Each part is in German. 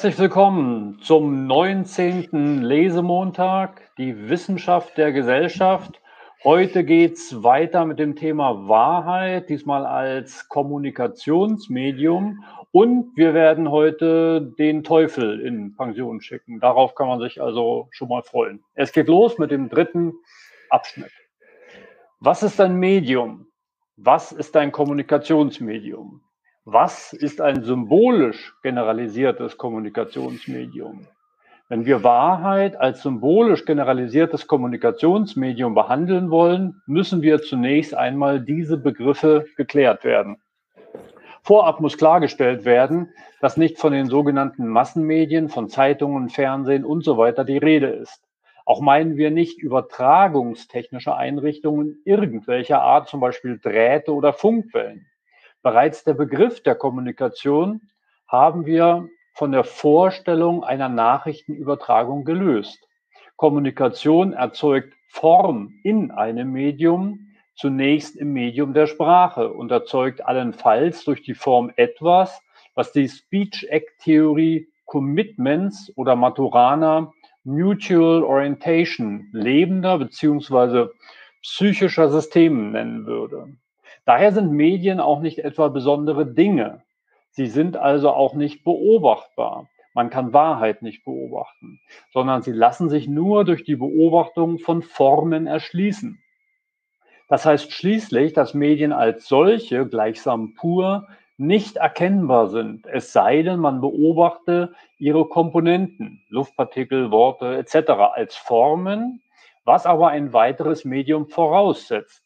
Herzlich willkommen zum 19. Lesemontag, die Wissenschaft der Gesellschaft. Heute geht es weiter mit dem Thema Wahrheit, diesmal als Kommunikationsmedium. Und wir werden heute den Teufel in Pension schicken. Darauf kann man sich also schon mal freuen. Es geht los mit dem dritten Abschnitt. Was ist ein Medium? Was ist ein Kommunikationsmedium? Was ist ein symbolisch generalisiertes Kommunikationsmedium? Wenn wir Wahrheit als symbolisch generalisiertes Kommunikationsmedium behandeln wollen, müssen wir zunächst einmal diese Begriffe geklärt werden. Vorab muss klargestellt werden, dass nicht von den sogenannten Massenmedien, von Zeitungen, Fernsehen und so weiter die Rede ist. Auch meinen wir nicht übertragungstechnische Einrichtungen irgendwelcher Art, zum Beispiel Drähte oder Funkwellen. Bereits der Begriff der Kommunikation haben wir von der Vorstellung einer Nachrichtenübertragung gelöst. Kommunikation erzeugt Form in einem Medium, zunächst im Medium der Sprache und erzeugt allenfalls durch die Form etwas, was die Speech Act Theorie Commitments oder Maturana Mutual Orientation lebender beziehungsweise psychischer Systemen nennen würde. Daher sind Medien auch nicht etwa besondere Dinge. Sie sind also auch nicht beobachtbar. Man kann Wahrheit nicht beobachten, sondern sie lassen sich nur durch die Beobachtung von Formen erschließen. Das heißt schließlich, dass Medien als solche gleichsam pur nicht erkennbar sind, es sei denn, man beobachte ihre Komponenten, Luftpartikel, Worte etc. als Formen, was aber ein weiteres Medium voraussetzt.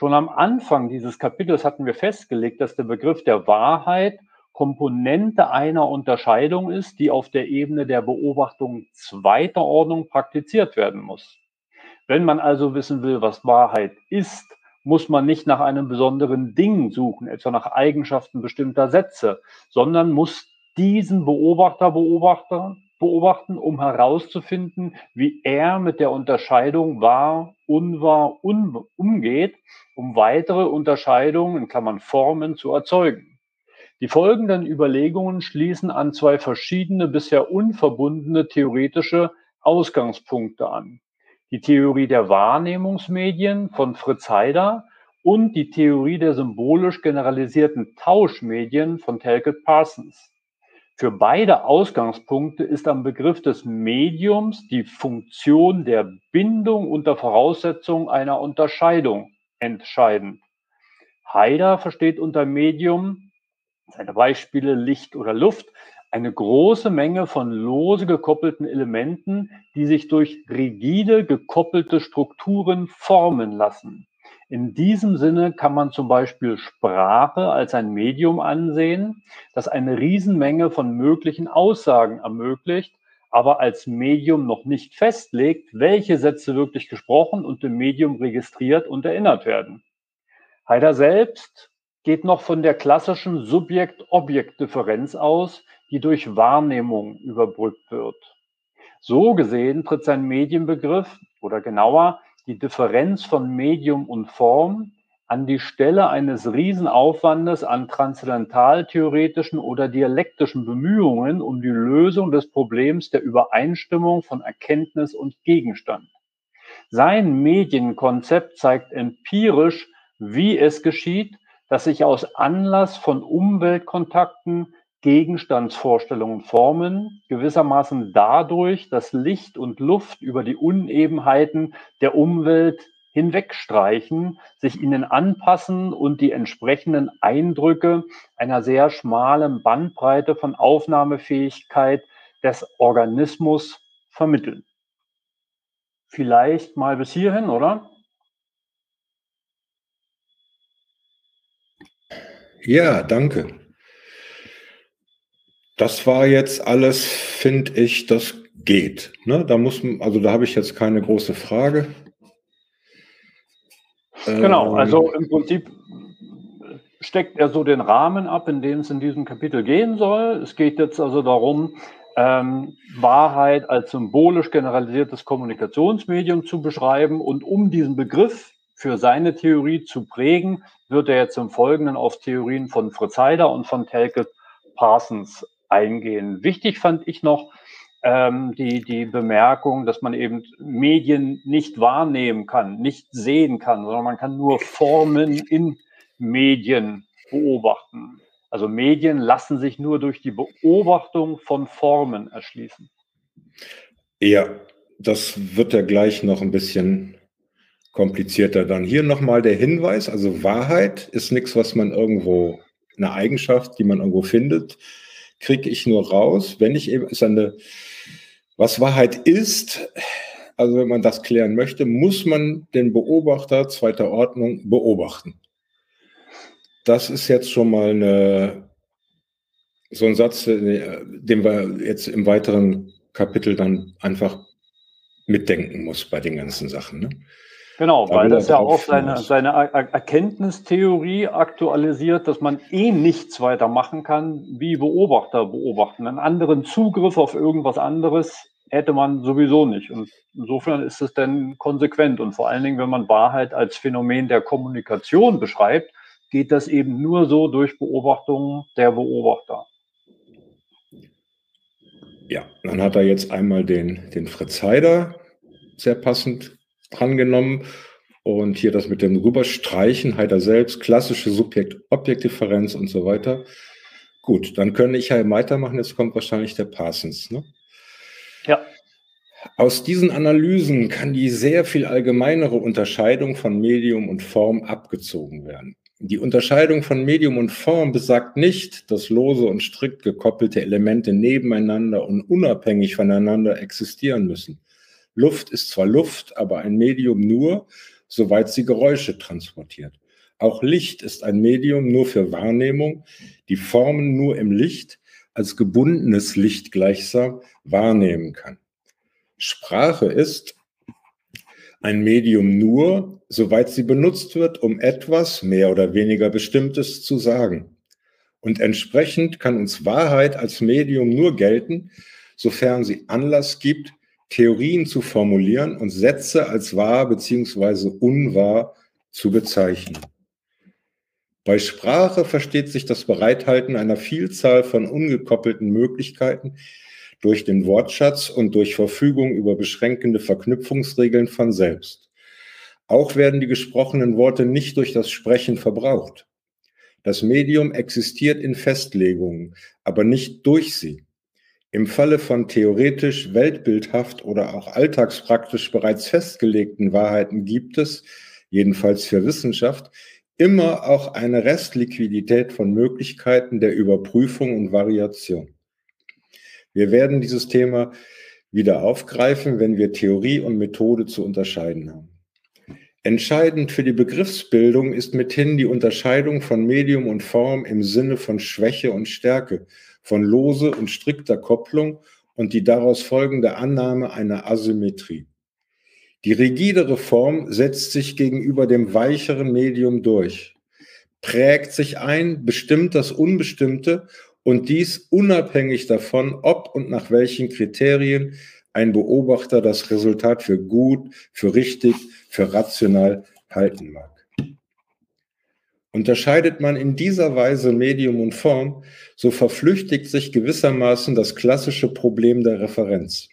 Schon am Anfang dieses Kapitels hatten wir festgelegt, dass der Begriff der Wahrheit Komponente einer Unterscheidung ist, die auf der Ebene der Beobachtung zweiter Ordnung praktiziert werden muss. Wenn man also wissen will, was Wahrheit ist, muss man nicht nach einem besonderen Ding suchen, etwa nach Eigenschaften bestimmter Sätze, sondern muss diesen Beobachter Beobachter beobachten, um herauszufinden, wie er mit der Unterscheidung wahr, unwahr, un umgeht um weitere Unterscheidungen in Klammern Formen zu erzeugen. Die folgenden Überlegungen schließen an zwei verschiedene, bisher unverbundene theoretische Ausgangspunkte an. Die Theorie der Wahrnehmungsmedien von Fritz Heider und die Theorie der symbolisch generalisierten Tauschmedien von Talcott Parsons. Für beide Ausgangspunkte ist am Begriff des Mediums die Funktion der Bindung unter Voraussetzung einer Unterscheidung entscheidend. Haider versteht unter Medium, seine Beispiele Licht oder Luft, eine große Menge von lose gekoppelten Elementen, die sich durch rigide gekoppelte Strukturen formen lassen. In diesem Sinne kann man zum Beispiel Sprache als ein Medium ansehen, das eine Riesenmenge von möglichen Aussagen ermöglicht, aber als Medium noch nicht festlegt, welche Sätze wirklich gesprochen und im Medium registriert und erinnert werden. Haider selbst geht noch von der klassischen Subjekt-Objekt-Differenz aus, die durch Wahrnehmung überbrückt wird. So gesehen tritt sein Medienbegriff oder genauer die Differenz von Medium und Form an die Stelle eines Riesenaufwandes an transzendentaltheoretischen oder dialektischen Bemühungen um die Lösung des Problems der Übereinstimmung von Erkenntnis und Gegenstand. Sein Medienkonzept zeigt empirisch, wie es geschieht, dass sich aus Anlass von Umweltkontakten Gegenstandsvorstellungen formen, gewissermaßen dadurch, dass Licht und Luft über die Unebenheiten der Umwelt hinwegstreichen, sich ihnen anpassen und die entsprechenden Eindrücke einer sehr schmalen Bandbreite von Aufnahmefähigkeit des Organismus vermitteln. Vielleicht mal bis hierhin, oder? Ja, danke. Das war jetzt alles, finde ich, das geht. Ne? Da muss, also da habe ich jetzt keine große Frage. Genau, ähm, also im Prinzip steckt er so den Rahmen ab, in dem es in diesem Kapitel gehen soll. Es geht jetzt also darum, ähm, Wahrheit als symbolisch generalisiertes Kommunikationsmedium zu beschreiben. Und um diesen Begriff für seine Theorie zu prägen, wird er jetzt im Folgenden auf Theorien von Fritz Heider und von Telke Parsons eingehen. Wichtig fand ich noch ähm, die, die Bemerkung, dass man eben Medien nicht wahrnehmen kann, nicht sehen kann, sondern man kann nur Formen in Medien beobachten. Also Medien lassen sich nur durch die Beobachtung von Formen erschließen. Ja, das wird ja gleich noch ein bisschen komplizierter dann. Hier nochmal der Hinweis, also Wahrheit ist nichts, was man irgendwo, eine Eigenschaft, die man irgendwo findet, kriege ich nur raus, wenn ich eben, ist eine, was Wahrheit ist, also wenn man das klären möchte, muss man den Beobachter zweiter Ordnung beobachten. Das ist jetzt schon mal eine, so ein Satz, äh, den wir jetzt im weiteren Kapitel dann einfach mitdenken muss bei den ganzen Sachen. Ne? Genau, da weil das ja auch seine, seine Erkenntnistheorie aktualisiert, dass man eh nichts weiter machen kann, wie Beobachter beobachten. Einen anderen Zugriff auf irgendwas anderes hätte man sowieso nicht. Und insofern ist es dann konsequent. Und vor allen Dingen, wenn man Wahrheit als Phänomen der Kommunikation beschreibt, geht das eben nur so durch Beobachtungen der Beobachter. Ja, dann hat er jetzt einmal den, den Fritz Heider sehr passend drangenommen und hier das mit dem Rüberstreichen, Heider selbst, klassische Subjekt-Objekt-Differenz und so weiter. Gut, dann könnte ich ja weitermachen. Jetzt kommt wahrscheinlich der Parsons. Ne? Ja. Aus diesen Analysen kann die sehr viel allgemeinere Unterscheidung von Medium und Form abgezogen werden. Die Unterscheidung von Medium und Form besagt nicht, dass lose und strikt gekoppelte Elemente nebeneinander und unabhängig voneinander existieren müssen. Luft ist zwar Luft, aber ein Medium nur, soweit sie Geräusche transportiert. Auch Licht ist ein Medium nur für Wahrnehmung, die Formen nur im Licht als gebundenes Licht gleichsam wahrnehmen kann. Sprache ist ein Medium nur, soweit sie benutzt wird, um etwas mehr oder weniger Bestimmtes zu sagen. Und entsprechend kann uns Wahrheit als Medium nur gelten, sofern sie Anlass gibt, Theorien zu formulieren und Sätze als wahr bzw. unwahr zu bezeichnen. Bei Sprache versteht sich das Bereithalten einer Vielzahl von ungekoppelten Möglichkeiten, durch den Wortschatz und durch Verfügung über beschränkende Verknüpfungsregeln von selbst. Auch werden die gesprochenen Worte nicht durch das Sprechen verbraucht. Das Medium existiert in Festlegungen, aber nicht durch sie. Im Falle von theoretisch, weltbildhaft oder auch alltagspraktisch bereits festgelegten Wahrheiten gibt es, jedenfalls für Wissenschaft, immer auch eine Restliquidität von Möglichkeiten der Überprüfung und Variation. Wir werden dieses Thema wieder aufgreifen, wenn wir Theorie und Methode zu unterscheiden haben. Entscheidend für die Begriffsbildung ist mithin die Unterscheidung von Medium und Form im Sinne von Schwäche und Stärke, von lose und strikter Kopplung und die daraus folgende Annahme einer Asymmetrie. Die rigidere Form setzt sich gegenüber dem weicheren Medium durch, prägt sich ein, bestimmt das Unbestimmte und dies unabhängig davon, ob und nach welchen Kriterien ein Beobachter das Resultat für gut, für richtig, für rational halten mag. Unterscheidet man in dieser Weise Medium und Form, so verflüchtigt sich gewissermaßen das klassische Problem der Referenz.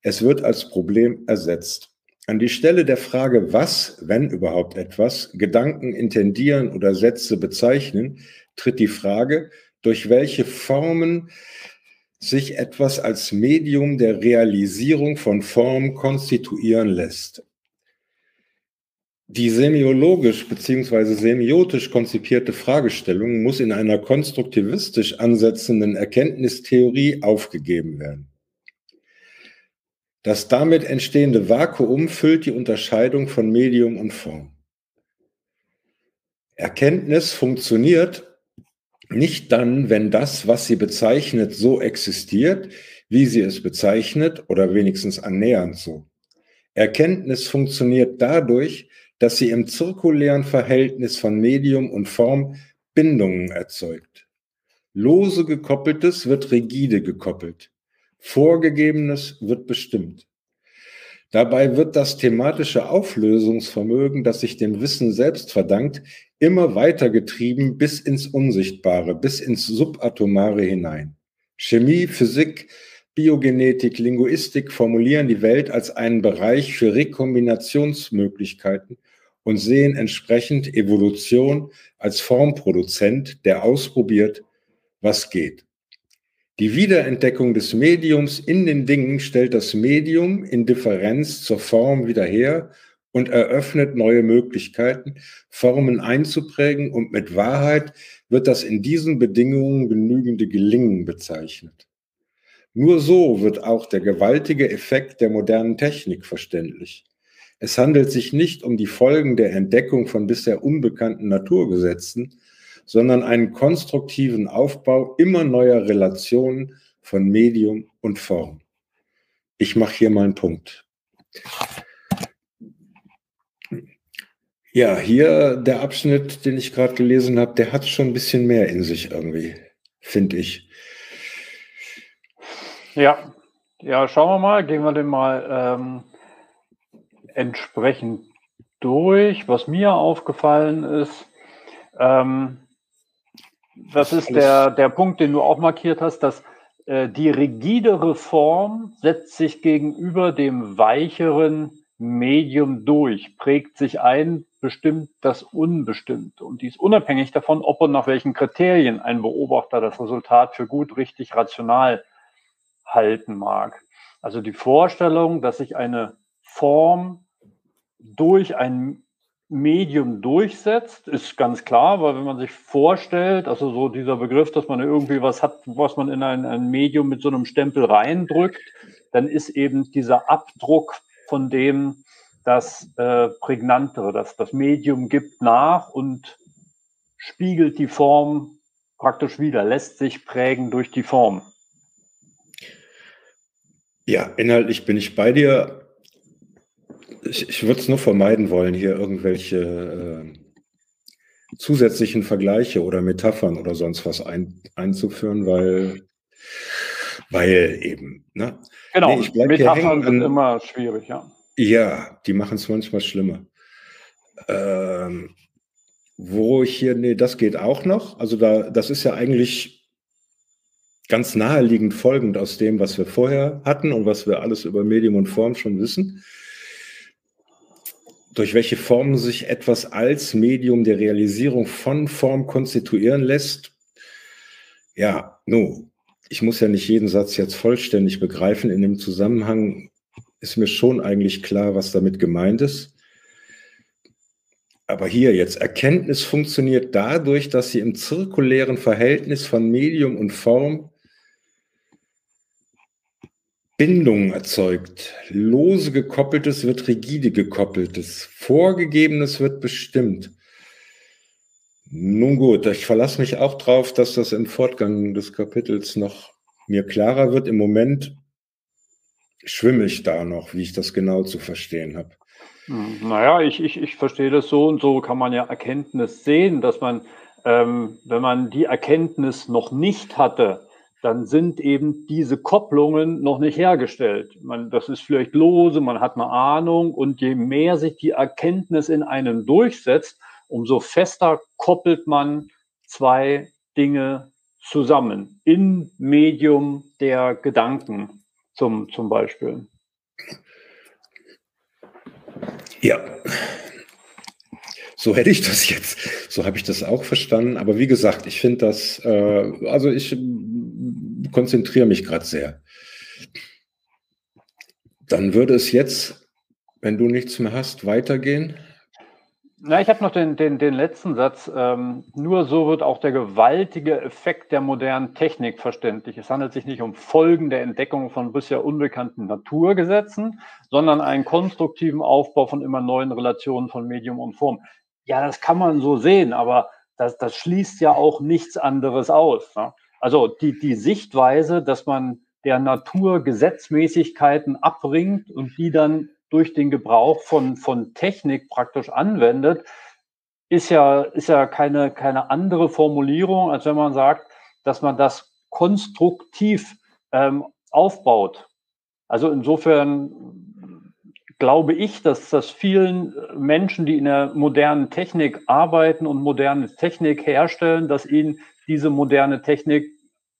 Es wird als Problem ersetzt. An die Stelle der Frage, was, wenn überhaupt etwas, Gedanken intendieren oder Sätze bezeichnen, tritt die Frage, durch welche Formen sich etwas als Medium der Realisierung von Form konstituieren lässt. Die semiologisch bzw. semiotisch konzipierte Fragestellung muss in einer konstruktivistisch ansetzenden Erkenntnistheorie aufgegeben werden. Das damit entstehende Vakuum füllt die Unterscheidung von Medium und Form. Erkenntnis funktioniert nicht dann, wenn das, was sie bezeichnet, so existiert, wie sie es bezeichnet oder wenigstens annähernd so. Erkenntnis funktioniert dadurch, sie im zirkulären Verhältnis von Medium und Form Bindungen erzeugt. Lose gekoppeltes wird rigide gekoppelt. Vorgegebenes wird bestimmt. Dabei wird das thematische Auflösungsvermögen, das sich dem Wissen selbst verdankt, immer weiter getrieben bis ins Unsichtbare, bis ins Subatomare hinein. Chemie, Physik, Biogenetik, Linguistik formulieren die Welt als einen Bereich für Rekombinationsmöglichkeiten und sehen entsprechend Evolution als Formproduzent, der ausprobiert, was geht. Die Wiederentdeckung des Mediums in den Dingen stellt das Medium in Differenz zur Form wieder her und eröffnet neue Möglichkeiten, Formen einzuprägen und mit Wahrheit wird das in diesen Bedingungen genügende Gelingen bezeichnet. Nur so wird auch der gewaltige Effekt der modernen Technik verständlich. Es handelt sich nicht um die Folgen der Entdeckung von bisher unbekannten Naturgesetzen, sondern einen konstruktiven Aufbau immer neuer Relationen von Medium und Form. Ich mache hier mal einen Punkt. Ja, hier der Abschnitt, den ich gerade gelesen habe, der hat schon ein bisschen mehr in sich irgendwie, finde ich. Ja, ja, schauen wir mal, gehen wir den mal ähm, entsprechend durch. Was mir aufgefallen ist, ähm, das ist der, der Punkt, den du auch markiert hast, dass äh, die rigidere Form setzt sich gegenüber dem weicheren Medium durch, prägt sich ein, bestimmt das unbestimmt. Und dies unabhängig davon, ob und nach welchen Kriterien ein Beobachter das Resultat für gut, richtig, rational halten mag. Also die Vorstellung, dass sich eine Form durch ein Medium durchsetzt, ist ganz klar, weil wenn man sich vorstellt, also so dieser Begriff, dass man irgendwie was hat, was man in ein, ein Medium mit so einem Stempel reindrückt, dann ist eben dieser Abdruck von dem das äh, Prägnantere, dass das Medium gibt nach und spiegelt die Form praktisch wieder, lässt sich prägen durch die Form. Ja, inhaltlich bin ich bei dir ich, ich würde es nur vermeiden wollen, hier irgendwelche äh, zusätzlichen Vergleiche oder Metaphern oder sonst was ein, einzuführen, weil, weil eben. Ne? Genau, nee, Metaphern sind immer schwierig, ja. Ja, die machen es manchmal schlimmer. Ähm, wo ich hier, nee, das geht auch noch. Also da, das ist ja eigentlich ganz naheliegend folgend aus dem, was wir vorher hatten und was wir alles über Medium und Form schon wissen durch welche Formen sich etwas als Medium der Realisierung von Form konstituieren lässt. Ja, nu, ich muss ja nicht jeden Satz jetzt vollständig begreifen. In dem Zusammenhang ist mir schon eigentlich klar, was damit gemeint ist. Aber hier jetzt, Erkenntnis funktioniert dadurch, dass sie im zirkulären Verhältnis von Medium und Form Bindungen erzeugt. Lose gekoppeltes wird rigide gekoppeltes. Vorgegebenes wird bestimmt. Nun gut, ich verlasse mich auch darauf, dass das im Fortgang des Kapitels noch mir klarer wird. Im Moment schwimme ich da noch, wie ich das genau zu verstehen habe. Hm, naja, ich, ich, ich verstehe das so und so kann man ja Erkenntnis sehen, dass man, ähm, wenn man die Erkenntnis noch nicht hatte, dann sind eben diese Kopplungen noch nicht hergestellt. Man, das ist vielleicht lose, man hat eine Ahnung und je mehr sich die Erkenntnis in einem durchsetzt, umso fester koppelt man zwei Dinge zusammen in Medium der Gedanken zum, zum Beispiel. Ja, so hätte ich das jetzt, so habe ich das auch verstanden. Aber wie gesagt, ich finde das, äh, also ich konzentriere mich gerade sehr. Dann würde es jetzt, wenn du nichts mehr hast, weitergehen. Na, ich habe noch den, den, den letzten Satz. Ähm, nur so wird auch der gewaltige Effekt der modernen Technik verständlich. Es handelt sich nicht um Folgen der Entdeckung von bisher unbekannten Naturgesetzen, sondern einen konstruktiven Aufbau von immer neuen Relationen von Medium und Form. Ja, das kann man so sehen, aber das, das schließt ja auch nichts anderes aus. Ne? Also die, die Sichtweise, dass man der Natur Gesetzmäßigkeiten abbringt und die dann durch den Gebrauch von, von Technik praktisch anwendet, ist ja, ist ja keine, keine andere Formulierung, als wenn man sagt, dass man das konstruktiv ähm, aufbaut. Also insofern glaube ich, dass das vielen Menschen, die in der modernen Technik arbeiten und moderne Technik herstellen, dass ihnen diese moderne Technik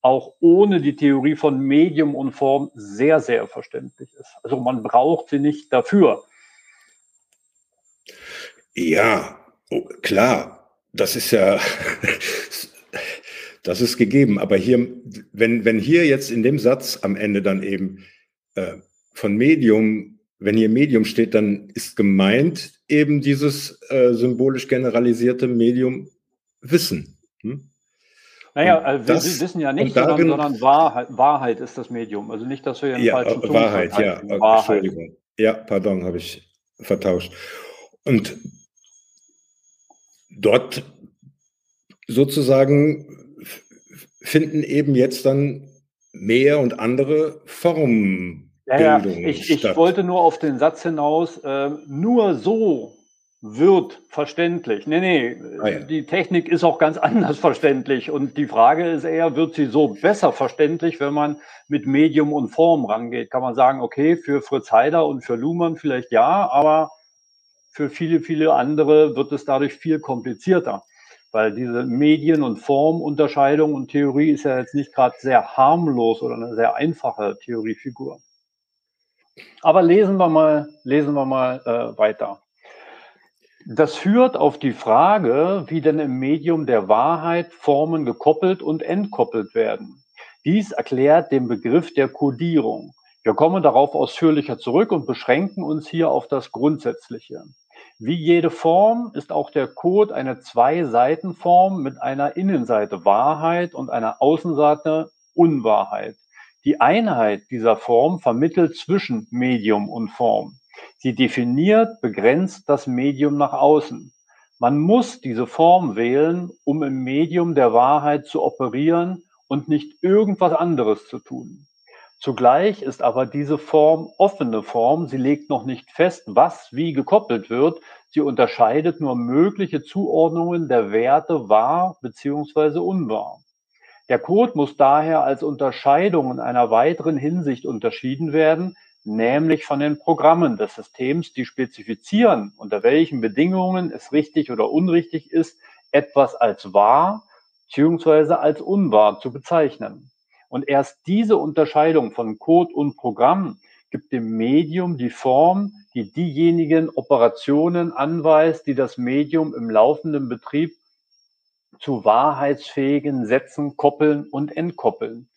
auch ohne die Theorie von Medium und Form sehr, sehr verständlich ist. Also man braucht sie nicht dafür. Ja, oh, klar, das ist ja, das ist gegeben. Aber hier, wenn, wenn hier jetzt in dem Satz am Ende dann eben äh, von Medium, wenn hier Medium steht, dann ist gemeint eben dieses äh, symbolisch generalisierte Medium Wissen. Hm? Naja, also das, wir wissen ja nicht, sondern, sondern Wahrheit, Wahrheit, ist das Medium. Also nicht, dass wir einen ja, falschen Wahrheit, ja, Wahrheit. Entschuldigung. Ja, pardon, habe ich vertauscht. Und dort sozusagen finden eben jetzt dann mehr und andere Formbildungen ja, ja. Ich, ich wollte nur auf den Satz hinaus, äh, nur so wird verständlich. Nee, nee, ah, ja. die Technik ist auch ganz anders verständlich. Und die Frage ist eher, wird sie so besser verständlich, wenn man mit Medium und Form rangeht? Kann man sagen, okay, für Fritz Heider und für Luhmann vielleicht ja, aber für viele, viele andere wird es dadurch viel komplizierter. Weil diese Medien- und Formunterscheidung und Theorie ist ja jetzt nicht gerade sehr harmlos oder eine sehr einfache Theoriefigur. Aber lesen wir mal, lesen wir mal äh, weiter. Das führt auf die Frage, wie denn im Medium der Wahrheit Formen gekoppelt und entkoppelt werden. Dies erklärt den Begriff der Kodierung. Wir kommen darauf ausführlicher zurück und beschränken uns hier auf das Grundsätzliche. Wie jede Form ist auch der Code eine Zwei-Seiten-Form mit einer Innenseite Wahrheit und einer Außenseite Unwahrheit. Die Einheit dieser Form vermittelt zwischen Medium und Form. Sie definiert, begrenzt das Medium nach außen. Man muss diese Form wählen, um im Medium der Wahrheit zu operieren und nicht irgendwas anderes zu tun. Zugleich ist aber diese Form offene Form. Sie legt noch nicht fest, was wie gekoppelt wird. Sie unterscheidet nur mögliche Zuordnungen der Werte wahr bzw. unwahr. Der Code muss daher als Unterscheidung in einer weiteren Hinsicht unterschieden werden, nämlich von den Programmen des Systems, die spezifizieren, unter welchen Bedingungen es richtig oder unrichtig ist, etwas als wahr bzw. als unwahr zu bezeichnen. Und erst diese Unterscheidung von Code und Programm gibt dem Medium die Form, die diejenigen Operationen anweist, die das Medium im laufenden Betrieb zu wahrheitsfähigen Sätzen koppeln und entkoppeln.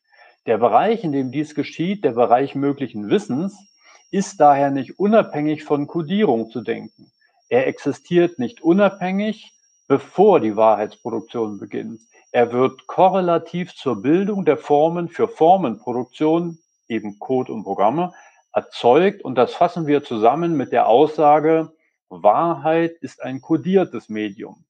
Der Bereich, in dem dies geschieht, der Bereich möglichen Wissens, ist daher nicht unabhängig von Codierung zu denken. Er existiert nicht unabhängig, bevor die Wahrheitsproduktion beginnt. Er wird korrelativ zur Bildung der Formen für Formenproduktion, eben Code und Programme, erzeugt und das fassen wir zusammen mit der Aussage, Wahrheit ist ein kodiertes Medium.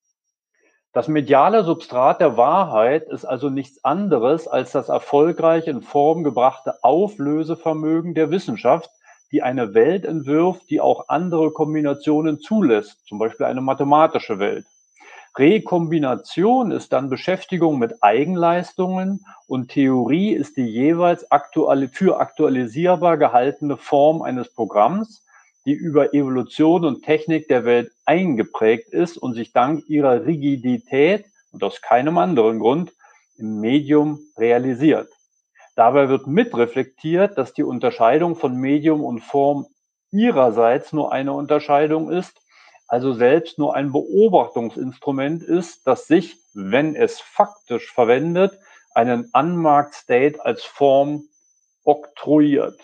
Das mediale Substrat der Wahrheit ist also nichts anderes als das erfolgreich in Form gebrachte Auflösevermögen der Wissenschaft, die eine Welt entwirft, die auch andere Kombinationen zulässt, zum Beispiel eine mathematische Welt. Rekombination ist dann Beschäftigung mit Eigenleistungen und Theorie ist die jeweils aktuali für aktualisierbar gehaltene Form eines Programms, die über Evolution und Technik der Welt eingeprägt ist und sich dank ihrer Rigidität und aus keinem anderen Grund im Medium realisiert. Dabei wird mitreflektiert, dass die Unterscheidung von Medium und Form ihrerseits nur eine Unterscheidung ist, also selbst nur ein Beobachtungsinstrument ist, das sich, wenn es faktisch verwendet, einen Unmarked State als Form oktroyiert.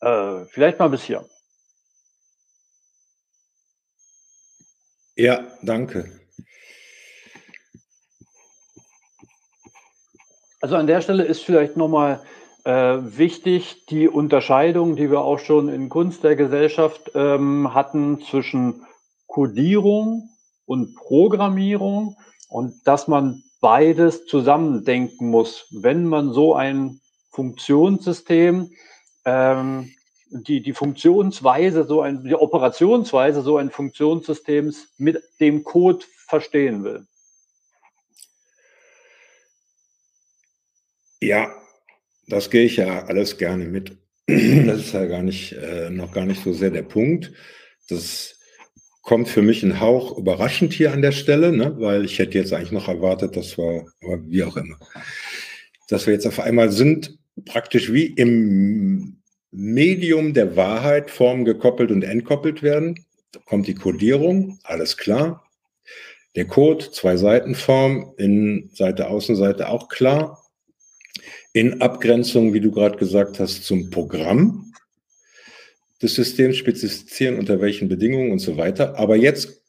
Äh, vielleicht mal bis hier. Ja, danke. Also an der Stelle ist vielleicht nochmal äh, wichtig die Unterscheidung, die wir auch schon in Kunst der Gesellschaft ähm, hatten zwischen Codierung und Programmierung und dass man beides zusammendenken muss, wenn man so ein Funktionssystem ähm, die, die Funktionsweise, so ein, die Operationsweise so ein Funktionssystems mit dem Code verstehen will. Ja, das gehe ich ja alles gerne mit. Das ist ja gar nicht, äh, noch gar nicht so sehr der Punkt. Das kommt für mich ein Hauch überraschend hier an der Stelle, ne? weil ich hätte jetzt eigentlich noch erwartet, dass wir, aber wie auch immer, dass wir jetzt auf einmal sind, praktisch wie im Medium der Wahrheit Formen gekoppelt und entkoppelt werden. Da kommt die Codierung, alles klar. Der Code, zwei Seitenform, in Seite, Außenseite auch klar. In Abgrenzung, wie du gerade gesagt hast, zum Programm des Systems spezifizieren, unter welchen Bedingungen und so weiter. Aber jetzt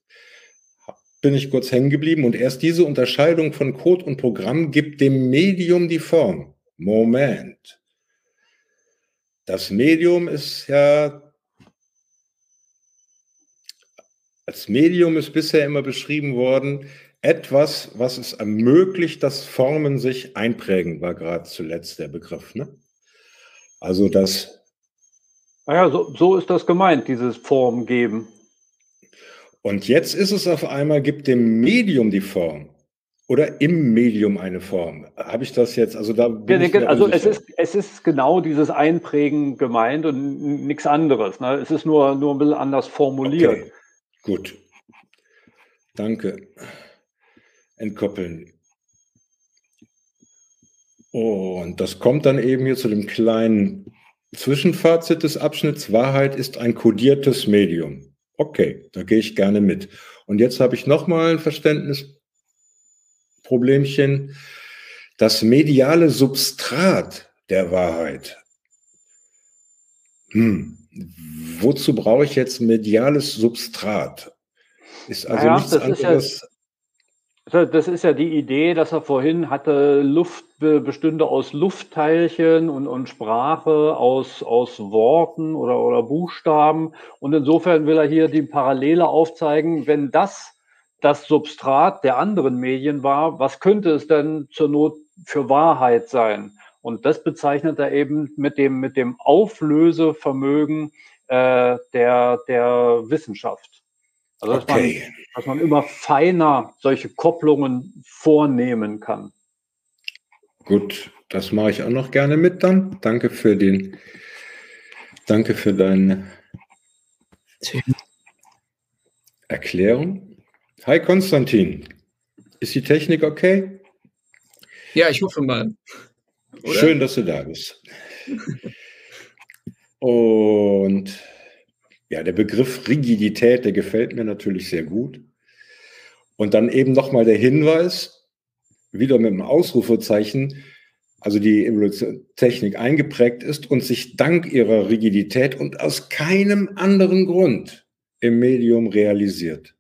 bin ich kurz hängen geblieben und erst diese Unterscheidung von Code und Programm gibt dem Medium die Form. Moment. Das Medium ist ja, als Medium ist bisher immer beschrieben worden, etwas, was es ermöglicht, dass Formen sich einprägen, war gerade zuletzt der Begriff. Ne? Also das naja, so, so ist das gemeint, dieses Form geben. Und jetzt ist es auf einmal, gibt dem Medium die Form. Oder im Medium eine Form. Habe ich das jetzt? Also da bin ja, ich Also es ist, es ist genau dieses Einprägen gemeint und nichts anderes. Ne? Es ist nur, nur ein bisschen anders formuliert. Okay. Gut. Danke. Entkoppeln. Und das kommt dann eben hier zu dem kleinen Zwischenfazit des Abschnitts Wahrheit ist ein kodiertes Medium. Okay, da gehe ich gerne mit. Und jetzt habe ich nochmal ein Verständnisproblemchen. Das mediale Substrat der Wahrheit. Hm. Wozu brauche ich jetzt mediales Substrat? Ist also naja, nichts anderes. Das ist ja die Idee, dass er vorhin hatte, Luft bestünde aus Luftteilchen und, und Sprache aus, aus Worten oder, oder Buchstaben. Und insofern will er hier die Parallele aufzeigen, wenn das das Substrat der anderen Medien war, was könnte es denn zur Not für Wahrheit sein? Und das bezeichnet er eben mit dem, mit dem Auflösevermögen äh, der, der Wissenschaft. Also, dass, okay. man, dass man immer feiner solche Kopplungen vornehmen kann. Gut, das mache ich auch noch gerne mit dann. Danke für den, danke für deine Erklärung. Hi Konstantin, ist die Technik okay? Ja, ich hoffe mal. Oder? Schön, dass du da bist. Und ja, der Begriff Rigidität, der gefällt mir natürlich sehr gut. Und dann eben nochmal der Hinweis, wieder mit einem Ausrufezeichen, also die Evolutionstechnik eingeprägt ist und sich dank ihrer Rigidität und aus keinem anderen Grund im Medium realisiert.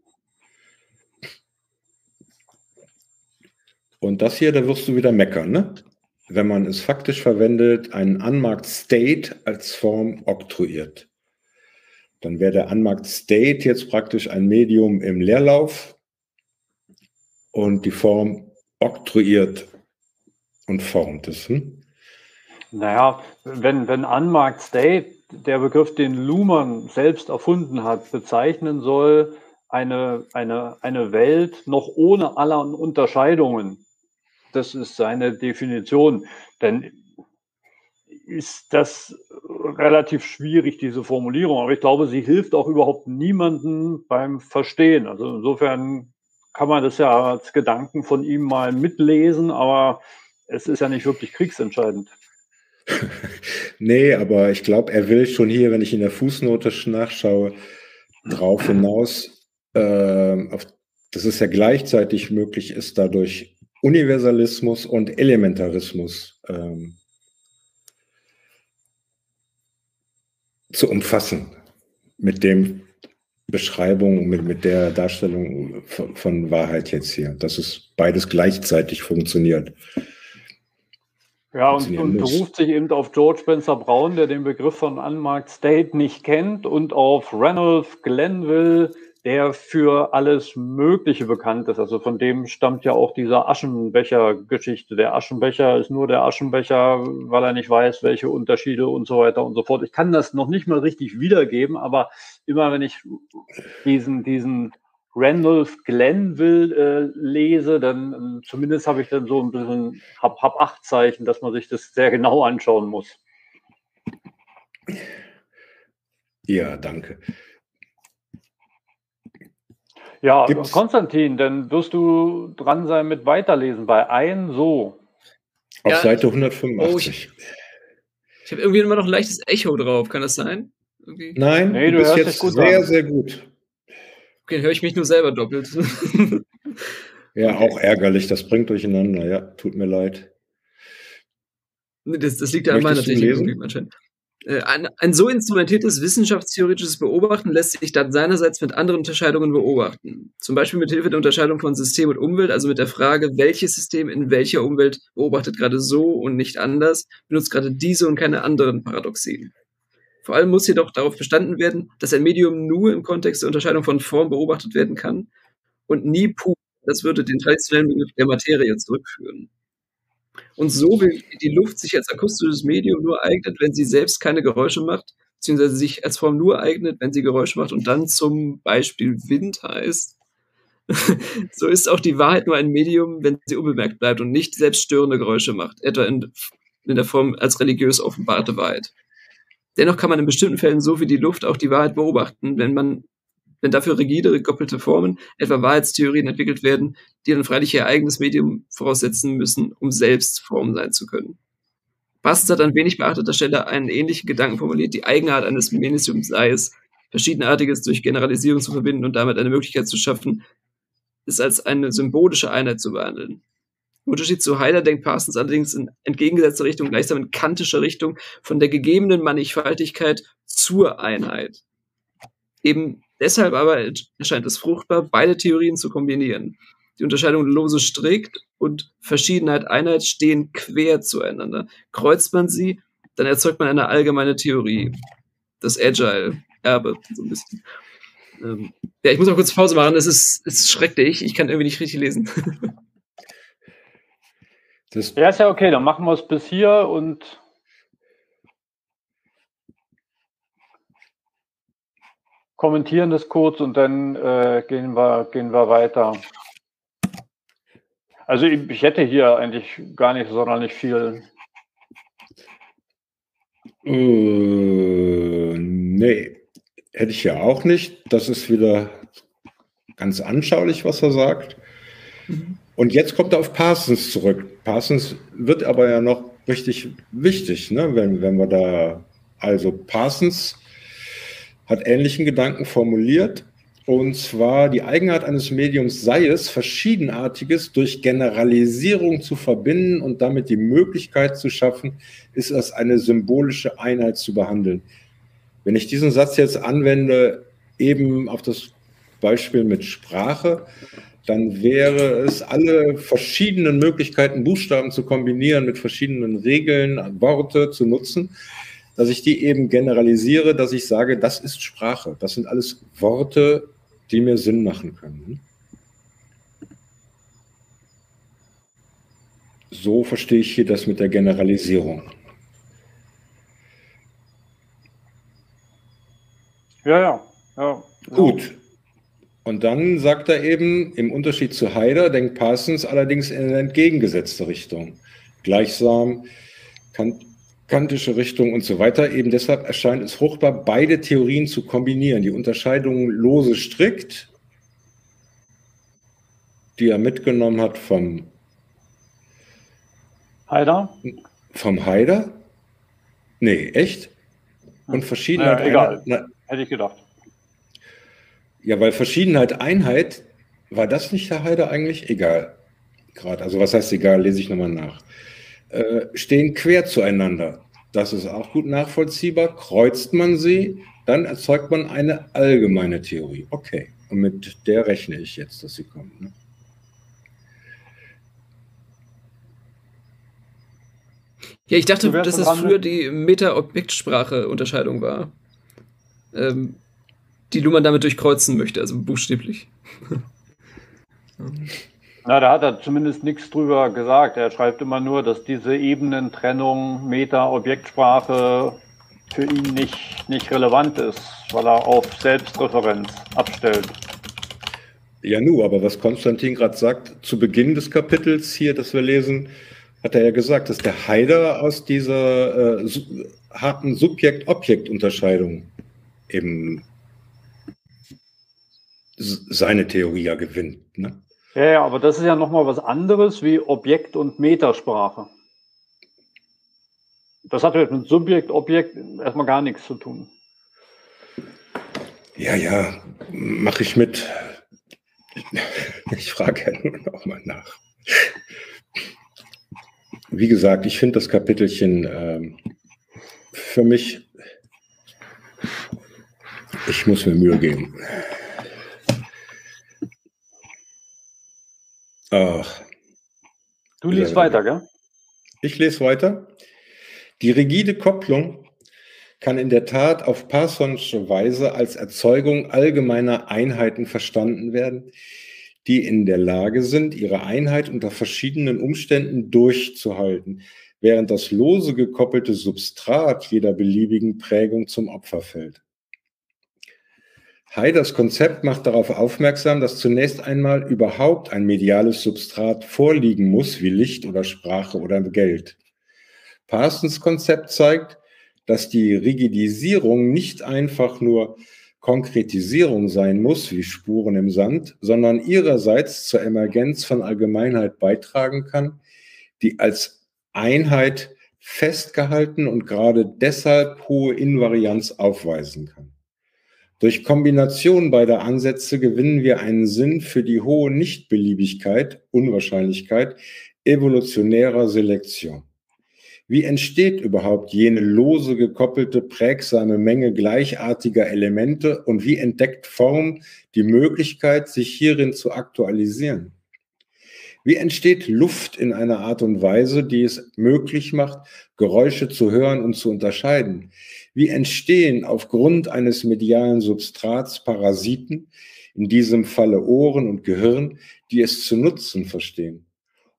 Und das hier, da wirst du wieder meckern, ne? Wenn man es faktisch verwendet, einen Unmarked State als Form oktroyiert. Dann wäre der Unmarked State jetzt praktisch ein Medium im Leerlauf und die Form oktroyiert und formt es. Hm? Naja, wenn, wenn Unmarked State, der Begriff, den Luhmann selbst erfunden hat, bezeichnen soll, eine, eine, eine Welt noch ohne aller Unterscheidungen. Das ist seine Definition. Denn ist das relativ schwierig, diese Formulierung. Aber ich glaube, sie hilft auch überhaupt niemandem beim Verstehen. Also insofern kann man das ja als Gedanken von ihm mal mitlesen, aber es ist ja nicht wirklich kriegsentscheidend. nee, aber ich glaube, er will schon hier, wenn ich in der Fußnote nachschaue, drauf hinaus, äh, auf, dass es ja gleichzeitig möglich ist, dadurch Universalismus und Elementarismus ähm, zu umfassen mit dem Beschreibung, mit, mit der Darstellung von, von Wahrheit jetzt hier, dass es beides gleichzeitig funktioniert. Ja, und, und beruft sich eben auf George Spencer Brown, der den Begriff von Unmarked State nicht kennt, und auf Ranulph Glenville, der für alles Mögliche bekannt ist. Also von dem stammt ja auch dieser Aschenbecher-Geschichte. Der Aschenbecher ist nur der Aschenbecher, weil er nicht weiß, welche Unterschiede und so weiter und so fort. Ich kann das noch nicht mal richtig wiedergeben, aber immer wenn ich diesen, diesen Randolph Glenville äh, lese, dann äh, zumindest habe ich dann so ein bisschen hab, hab acht Zeichen, dass man sich das sehr genau anschauen muss. Ja, danke. Ja, Gibt's? Konstantin, dann wirst du dran sein mit Weiterlesen bei ein so. Auf ja, Seite 185. Oh, ich, ich habe irgendwie immer noch ein leichtes Echo drauf, kann das sein? Irgendwie? Nein, nee, du, du bist jetzt sehr, an. sehr gut. Okay, dann höre ich mich nur selber doppelt. ja, okay. auch ärgerlich, das bringt durcheinander, ja, tut mir leid. Das, das liegt ja an meiner Technik anscheinend. Äh, ein, ein, so instrumentiertes wissenschaftstheoretisches Beobachten lässt sich dann seinerseits mit anderen Unterscheidungen beobachten. Zum Beispiel mit Hilfe der Unterscheidung von System und Umwelt, also mit der Frage, welches System in welcher Umwelt beobachtet gerade so und nicht anders, benutzt gerade diese und keine anderen Paradoxien. Vor allem muss jedoch darauf bestanden werden, dass ein Medium nur im Kontext der Unterscheidung von Form beobachtet werden kann und nie pur. Das würde den traditionellen Begriff der Materie zurückführen. Und so wie die Luft sich als akustisches Medium nur eignet, wenn sie selbst keine Geräusche macht, beziehungsweise sich als Form nur eignet, wenn sie Geräusche macht und dann zum Beispiel Wind heißt, so ist auch die Wahrheit nur ein Medium, wenn sie unbemerkt bleibt und nicht selbst störende Geräusche macht, etwa in, in der Form als religiös offenbarte Wahrheit. Dennoch kann man in bestimmten Fällen so wie die Luft auch die Wahrheit beobachten, wenn man wenn dafür rigide gekoppelte Formen, etwa Wahrheitstheorien entwickelt werden, die dann freilich ihr eigenes Medium voraussetzen müssen, um selbst Form sein zu können. Bastos hat an wenig beachteter Stelle einen ähnlichen Gedanken formuliert, die Eigenart eines Mediums sei es, Verschiedenartiges durch Generalisierung zu verbinden und damit eine Möglichkeit zu schaffen, es als eine symbolische Einheit zu behandeln. Im Unterschied zu Heider denkt Parsons allerdings in entgegengesetzter Richtung, gleichsam in kantischer Richtung, von der gegebenen Mannigfaltigkeit zur Einheit. Eben Deshalb aber erscheint es fruchtbar, beide Theorien zu kombinieren. Die Unterscheidung lose strikt und Verschiedenheit Einheit stehen quer zueinander. Kreuzt man sie, dann erzeugt man eine allgemeine Theorie. Das Agile-Erbe, so ein bisschen. Ähm, ja, ich muss mal kurz Pause machen, es ist, es ist schrecklich, ich kann irgendwie nicht richtig lesen. Das ja, ist ja okay, dann machen wir es bis hier und kommentieren das kurz und dann äh, gehen, wir, gehen wir weiter. Also ich, ich hätte hier eigentlich gar nicht sonderlich viel. Äh, nee, hätte ich ja auch nicht. Das ist wieder ganz anschaulich, was er sagt. Mhm. Und jetzt kommt er auf Parsons zurück. Parsons wird aber ja noch richtig wichtig, ne? wenn, wenn wir da, also Parsons hat ähnlichen Gedanken formuliert. Und zwar die Eigenart eines Mediums sei es, Verschiedenartiges durch Generalisierung zu verbinden und damit die Möglichkeit zu schaffen, ist als eine symbolische Einheit zu behandeln. Wenn ich diesen Satz jetzt anwende, eben auf das Beispiel mit Sprache, dann wäre es alle verschiedenen Möglichkeiten, Buchstaben zu kombinieren, mit verschiedenen Regeln, Worte zu nutzen dass ich die eben generalisiere, dass ich sage, das ist Sprache. Das sind alles Worte, die mir Sinn machen können. So verstehe ich hier das mit der Generalisierung. Ja, ja. ja. Gut. Und dann sagt er eben, im Unterschied zu Haider denkt Parsons allerdings in eine entgegengesetzte Richtung. Gleichsam kann kantische Richtung und so weiter. Eben deshalb erscheint es fruchtbar, beide Theorien zu kombinieren. Die Unterscheidung lose strikt, die er mitgenommen hat vom Haider. Vom Haider? Nee, echt? Und Verschiedenheit. Ja, egal. Na, Hätte ich gedacht. Ja, weil Verschiedenheit Einheit, war das nicht der Haider eigentlich? Egal. Gerade. Also was heißt egal, lese ich nochmal nach. Äh, stehen quer zueinander. Das ist auch gut nachvollziehbar. Kreuzt man sie, dann erzeugt man eine allgemeine Theorie. Okay, und mit der rechne ich jetzt, dass sie kommt. Ne? Ja, ich dachte, dass das früher die Meta-Objektsprache-Unterscheidung war, ähm, die Luhmann damit durchkreuzen möchte, also buchstäblich. Na, da hat er zumindest nichts drüber gesagt. Er schreibt immer nur, dass diese Ebenentrennung Meta-Objektsprache für ihn nicht, nicht relevant ist, weil er auf Selbstreferenz abstellt. Ja, nu, aber was Konstantin gerade sagt, zu Beginn des Kapitels hier, das wir lesen, hat er ja gesagt, dass der Haider aus dieser äh, harten Subjekt-Objekt-Unterscheidung eben seine Theorie ja gewinnt. Ne? Ja, ja, aber das ist ja nochmal was anderes wie Objekt- und Metasprache. Das hat jetzt mit Subjekt, Objekt erstmal gar nichts zu tun. Ja, ja, mache ich mit. Ich frage ja nur noch mal nach. Wie gesagt, ich finde das Kapitelchen ähm, für mich, ich muss mir Mühe geben. Ach. Du liest weiter, gell? Ich lese weiter. Die rigide Kopplung kann in der Tat auf Parsonsche Weise als Erzeugung allgemeiner Einheiten verstanden werden, die in der Lage sind, ihre Einheit unter verschiedenen Umständen durchzuhalten, während das lose gekoppelte Substrat jeder beliebigen Prägung zum Opfer fällt. Haiders Konzept macht darauf aufmerksam, dass zunächst einmal überhaupt ein mediales Substrat vorliegen muss, wie Licht oder Sprache oder Geld. Parsons Konzept zeigt, dass die Rigidisierung nicht einfach nur Konkretisierung sein muss, wie Spuren im Sand, sondern ihrerseits zur Emergenz von Allgemeinheit beitragen kann, die als Einheit festgehalten und gerade deshalb hohe Invarianz aufweisen kann. Durch Kombination beider Ansätze gewinnen wir einen Sinn für die hohe Nichtbeliebigkeit, Unwahrscheinlichkeit evolutionärer Selektion. Wie entsteht überhaupt jene lose gekoppelte prägsame Menge gleichartiger Elemente und wie entdeckt Form die Möglichkeit, sich hierin zu aktualisieren? Wie entsteht Luft in einer Art und Weise, die es möglich macht, Geräusche zu hören und zu unterscheiden? Wie entstehen aufgrund eines medialen Substrats Parasiten, in diesem Falle Ohren und Gehirn, die es zu nutzen verstehen?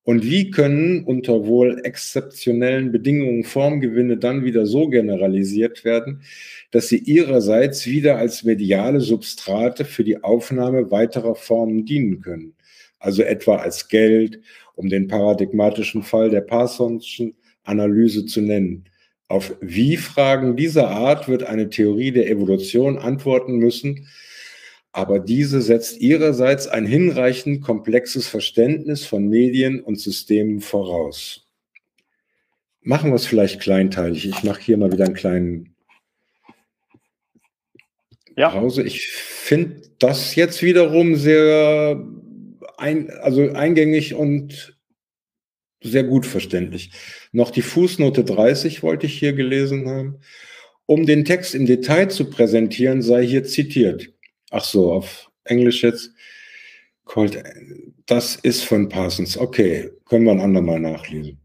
Und wie können unter wohl exzeptionellen Bedingungen Formgewinne dann wieder so generalisiert werden, dass sie ihrerseits wieder als mediale Substrate für die Aufnahme weiterer Formen dienen können? Also etwa als Geld, um den paradigmatischen Fall der Parsonschen Analyse zu nennen. Auf Wie-Fragen dieser Art wird eine Theorie der Evolution antworten müssen, aber diese setzt ihrerseits ein hinreichend komplexes Verständnis von Medien und Systemen voraus. Machen wir es vielleicht kleinteilig. Ich mache hier mal wieder einen kleinen ja. Pause. Ich finde das jetzt wiederum sehr ein, also eingängig und sehr gut verständlich. Noch die Fußnote 30 wollte ich hier gelesen haben. Um den Text im Detail zu präsentieren, sei hier zitiert. Ach so, auf Englisch jetzt. Cold, das ist von Parsons. Okay, können wir ein andermal nachlesen.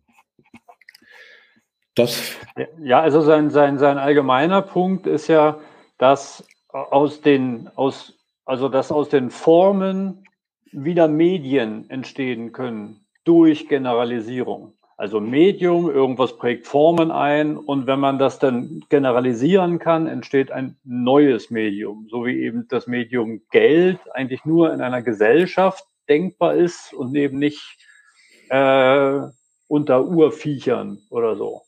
Das ja, also sein, sein, sein allgemeiner Punkt ist ja, dass aus den, aus, also dass aus den Formen wieder Medien entstehen können durch Generalisierung. Also Medium, irgendwas prägt Formen ein und wenn man das dann generalisieren kann, entsteht ein neues Medium, so wie eben das Medium Geld eigentlich nur in einer Gesellschaft denkbar ist und eben nicht äh, unter Urviechern oder so.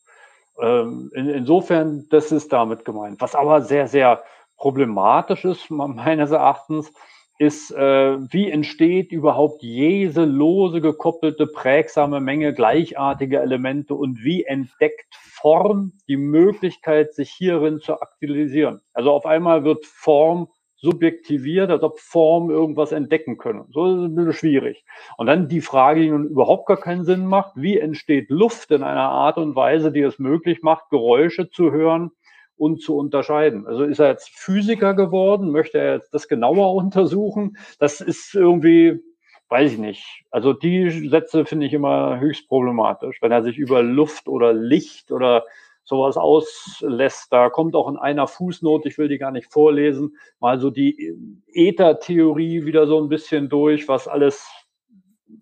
Ähm, in, insofern, das ist damit gemeint. Was aber sehr, sehr problematisch ist, meines Erachtens, ist, äh, wie entsteht überhaupt jede lose gekoppelte prägsame Menge gleichartiger Elemente und wie entdeckt Form die Möglichkeit, sich hierin zu aktualisieren. Also auf einmal wird Form subjektiviert, als ob Form irgendwas entdecken können. So ist es ein bisschen schwierig. Und dann die Frage, die nun überhaupt gar keinen Sinn macht, wie entsteht Luft in einer Art und Weise, die es möglich macht, Geräusche zu hören, und zu unterscheiden. Also ist er jetzt Physiker geworden? Möchte er jetzt das genauer untersuchen? Das ist irgendwie, weiß ich nicht. Also die Sätze finde ich immer höchst problematisch, wenn er sich über Luft oder Licht oder sowas auslässt. Da kommt auch in einer Fußnote, ich will die gar nicht vorlesen, mal so die Äther-Theorie wieder so ein bisschen durch, was alles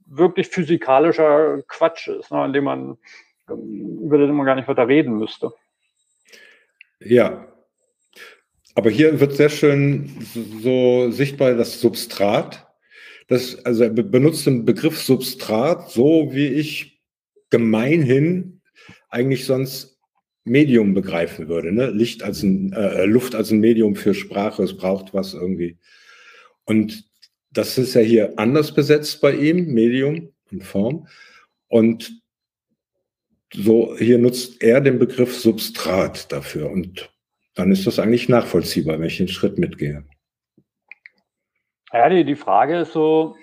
wirklich physikalischer Quatsch ist, ne, an dem man, über den man gar nicht weiter reden müsste. Ja. Aber hier wird sehr schön so sichtbar das Substrat. Das, also er benutzt den Begriff Substrat so, wie ich gemeinhin eigentlich sonst Medium begreifen würde. Ne? Licht als ein, äh, Luft als ein Medium für Sprache, es braucht was irgendwie. Und das ist ja hier anders besetzt bei ihm, Medium und Form. Und so hier nutzt er den Begriff Substrat dafür. Und dann ist das eigentlich nachvollziehbar, wenn ich den Schritt mitgehe. Ja, die, die Frage ist so,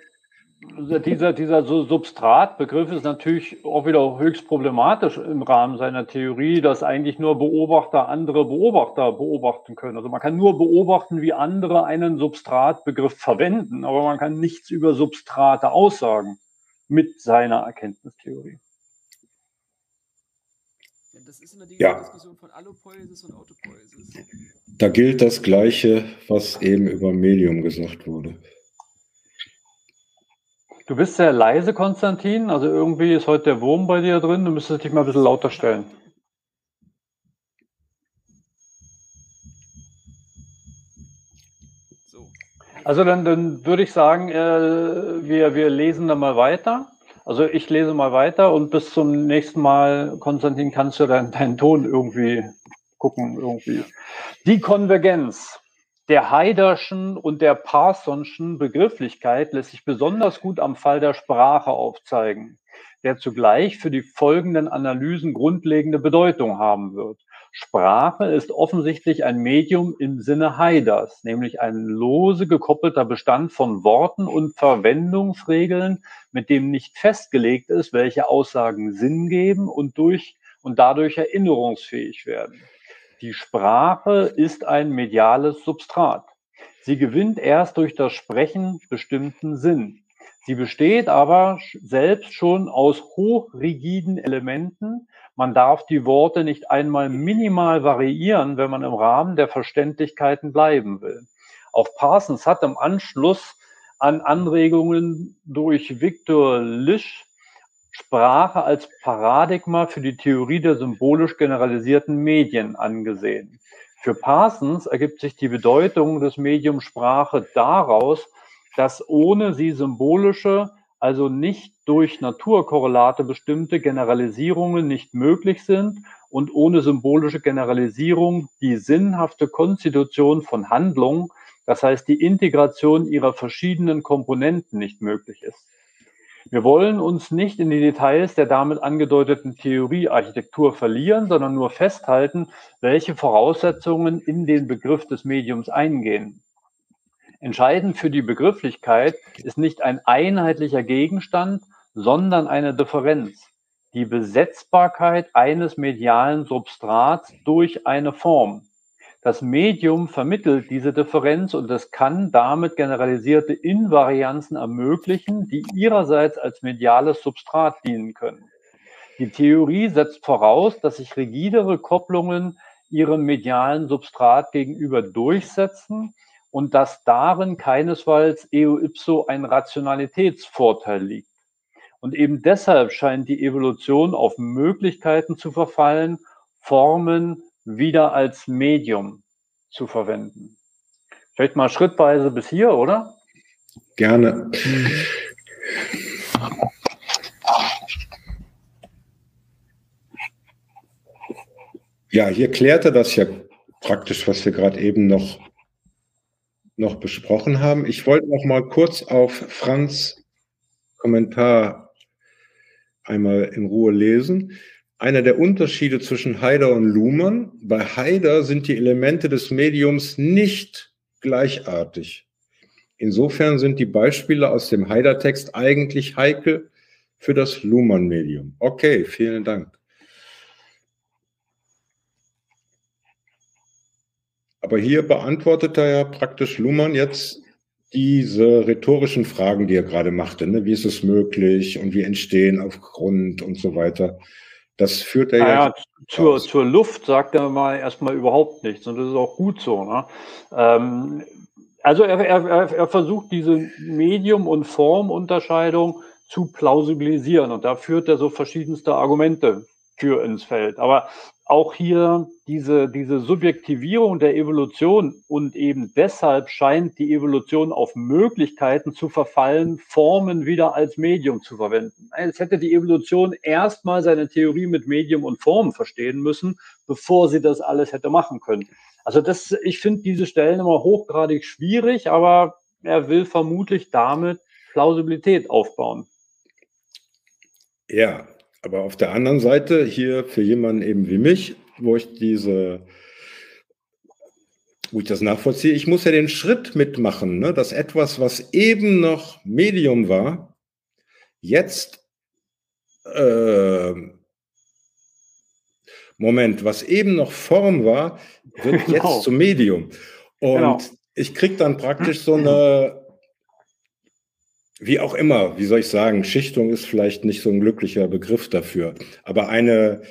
dieser, dieser Substratbegriff ist natürlich auch wieder höchst problematisch im Rahmen seiner Theorie, dass eigentlich nur Beobachter andere Beobachter beobachten können. Also man kann nur beobachten, wie andere einen Substratbegriff verwenden, aber man kann nichts über Substrate aussagen mit seiner Erkenntnistheorie. Das ist immer die ja. Diskussion von Allopoiesis und Autopoiesis. Da gilt das Gleiche, was eben über Medium gesagt wurde. Du bist sehr leise, Konstantin. Also irgendwie ist heute der Wurm bei dir drin. Du müsstest dich mal ein bisschen lauter stellen. Also dann, dann würde ich sagen, äh, wir, wir lesen dann mal weiter. Also ich lese mal weiter und bis zum nächsten Mal, Konstantin, kannst du dann deinen Ton irgendwie gucken. Irgendwie. Die Konvergenz der Haiderschen und der Parsonschen Begrifflichkeit lässt sich besonders gut am Fall der Sprache aufzeigen, der zugleich für die folgenden Analysen grundlegende Bedeutung haben wird. Sprache ist offensichtlich ein Medium im Sinne Haiders, nämlich ein lose gekoppelter Bestand von Worten und Verwendungsregeln, mit dem nicht festgelegt ist, welche Aussagen Sinn geben und durch und dadurch erinnerungsfähig werden. Die Sprache ist ein mediales Substrat. Sie gewinnt erst durch das Sprechen bestimmten Sinn. Sie besteht aber selbst schon aus hochrigiden Elementen. Man darf die Worte nicht einmal minimal variieren, wenn man im Rahmen der Verständlichkeiten bleiben will. Auch Parsons hat im Anschluss an Anregungen durch Victor Lisch Sprache als Paradigma für die Theorie der symbolisch generalisierten Medien angesehen. Für Parsons ergibt sich die Bedeutung des Mediums Sprache daraus, dass ohne sie symbolische, also nicht durch Naturkorrelate bestimmte Generalisierungen nicht möglich sind und ohne symbolische Generalisierung die sinnhafte Konstitution von Handlungen, das heißt die Integration ihrer verschiedenen Komponenten nicht möglich ist. Wir wollen uns nicht in die Details der damit angedeuteten Theoriearchitektur verlieren, sondern nur festhalten, welche Voraussetzungen in den Begriff des Mediums eingehen. Entscheidend für die Begrifflichkeit ist nicht ein einheitlicher Gegenstand, sondern eine Differenz, die Besetzbarkeit eines medialen Substrats durch eine Form. Das Medium vermittelt diese Differenz und es kann damit generalisierte Invarianzen ermöglichen, die ihrerseits als mediales Substrat dienen können. Die Theorie setzt voraus, dass sich rigidere Kopplungen ihrem medialen Substrat gegenüber durchsetzen und dass darin keinesfalls eo ipso ein Rationalitätsvorteil liegt. Und eben deshalb scheint die Evolution auf Möglichkeiten zu verfallen, Formen wieder als Medium zu verwenden. Vielleicht mal schrittweise bis hier, oder? Gerne. Ja, hier klärte das ja praktisch, was wir gerade eben noch, noch besprochen haben. Ich wollte noch mal kurz auf Franz Kommentar einmal in Ruhe lesen einer der Unterschiede zwischen Haider und Luhmann. Bei Haider sind die Elemente des Mediums nicht gleichartig. Insofern sind die Beispiele aus dem Haider-Text eigentlich heikel für das Luhmann-Medium. Okay, vielen Dank. Aber hier beantwortet er ja praktisch Luhmann jetzt diese rhetorischen Fragen, die er gerade machte. Ne? Wie ist es möglich und wie entstehen aufgrund und so weiter. Das führt er naja, ja. Zur, zur Luft sagt er mal erstmal überhaupt nichts und das ist auch gut so. Ne? Ähm, also er, er, er versucht diese Medium- und Formunterscheidung zu plausibilisieren und da führt er so verschiedenste Argumente für ins Feld. Aber auch hier diese, diese Subjektivierung der Evolution und eben deshalb scheint die Evolution auf Möglichkeiten zu verfallen, Formen wieder als Medium zu verwenden. Es hätte die Evolution erstmal seine Theorie mit Medium und Form verstehen müssen, bevor sie das alles hätte machen können. Also das, ich finde diese Stellen immer hochgradig schwierig, aber er will vermutlich damit Plausibilität aufbauen. Ja, aber auf der anderen Seite, hier für jemanden eben wie mich, wo ich diese, wo ich das nachvollziehe, ich muss ja den Schritt mitmachen, ne, dass etwas, was eben noch Medium war, jetzt, äh, Moment, was eben noch Form war, wird genau. jetzt zum Medium. Und genau. ich kriege dann praktisch so eine wie auch immer, wie soll ich sagen, Schichtung ist vielleicht nicht so ein glücklicher Begriff dafür, aber eine.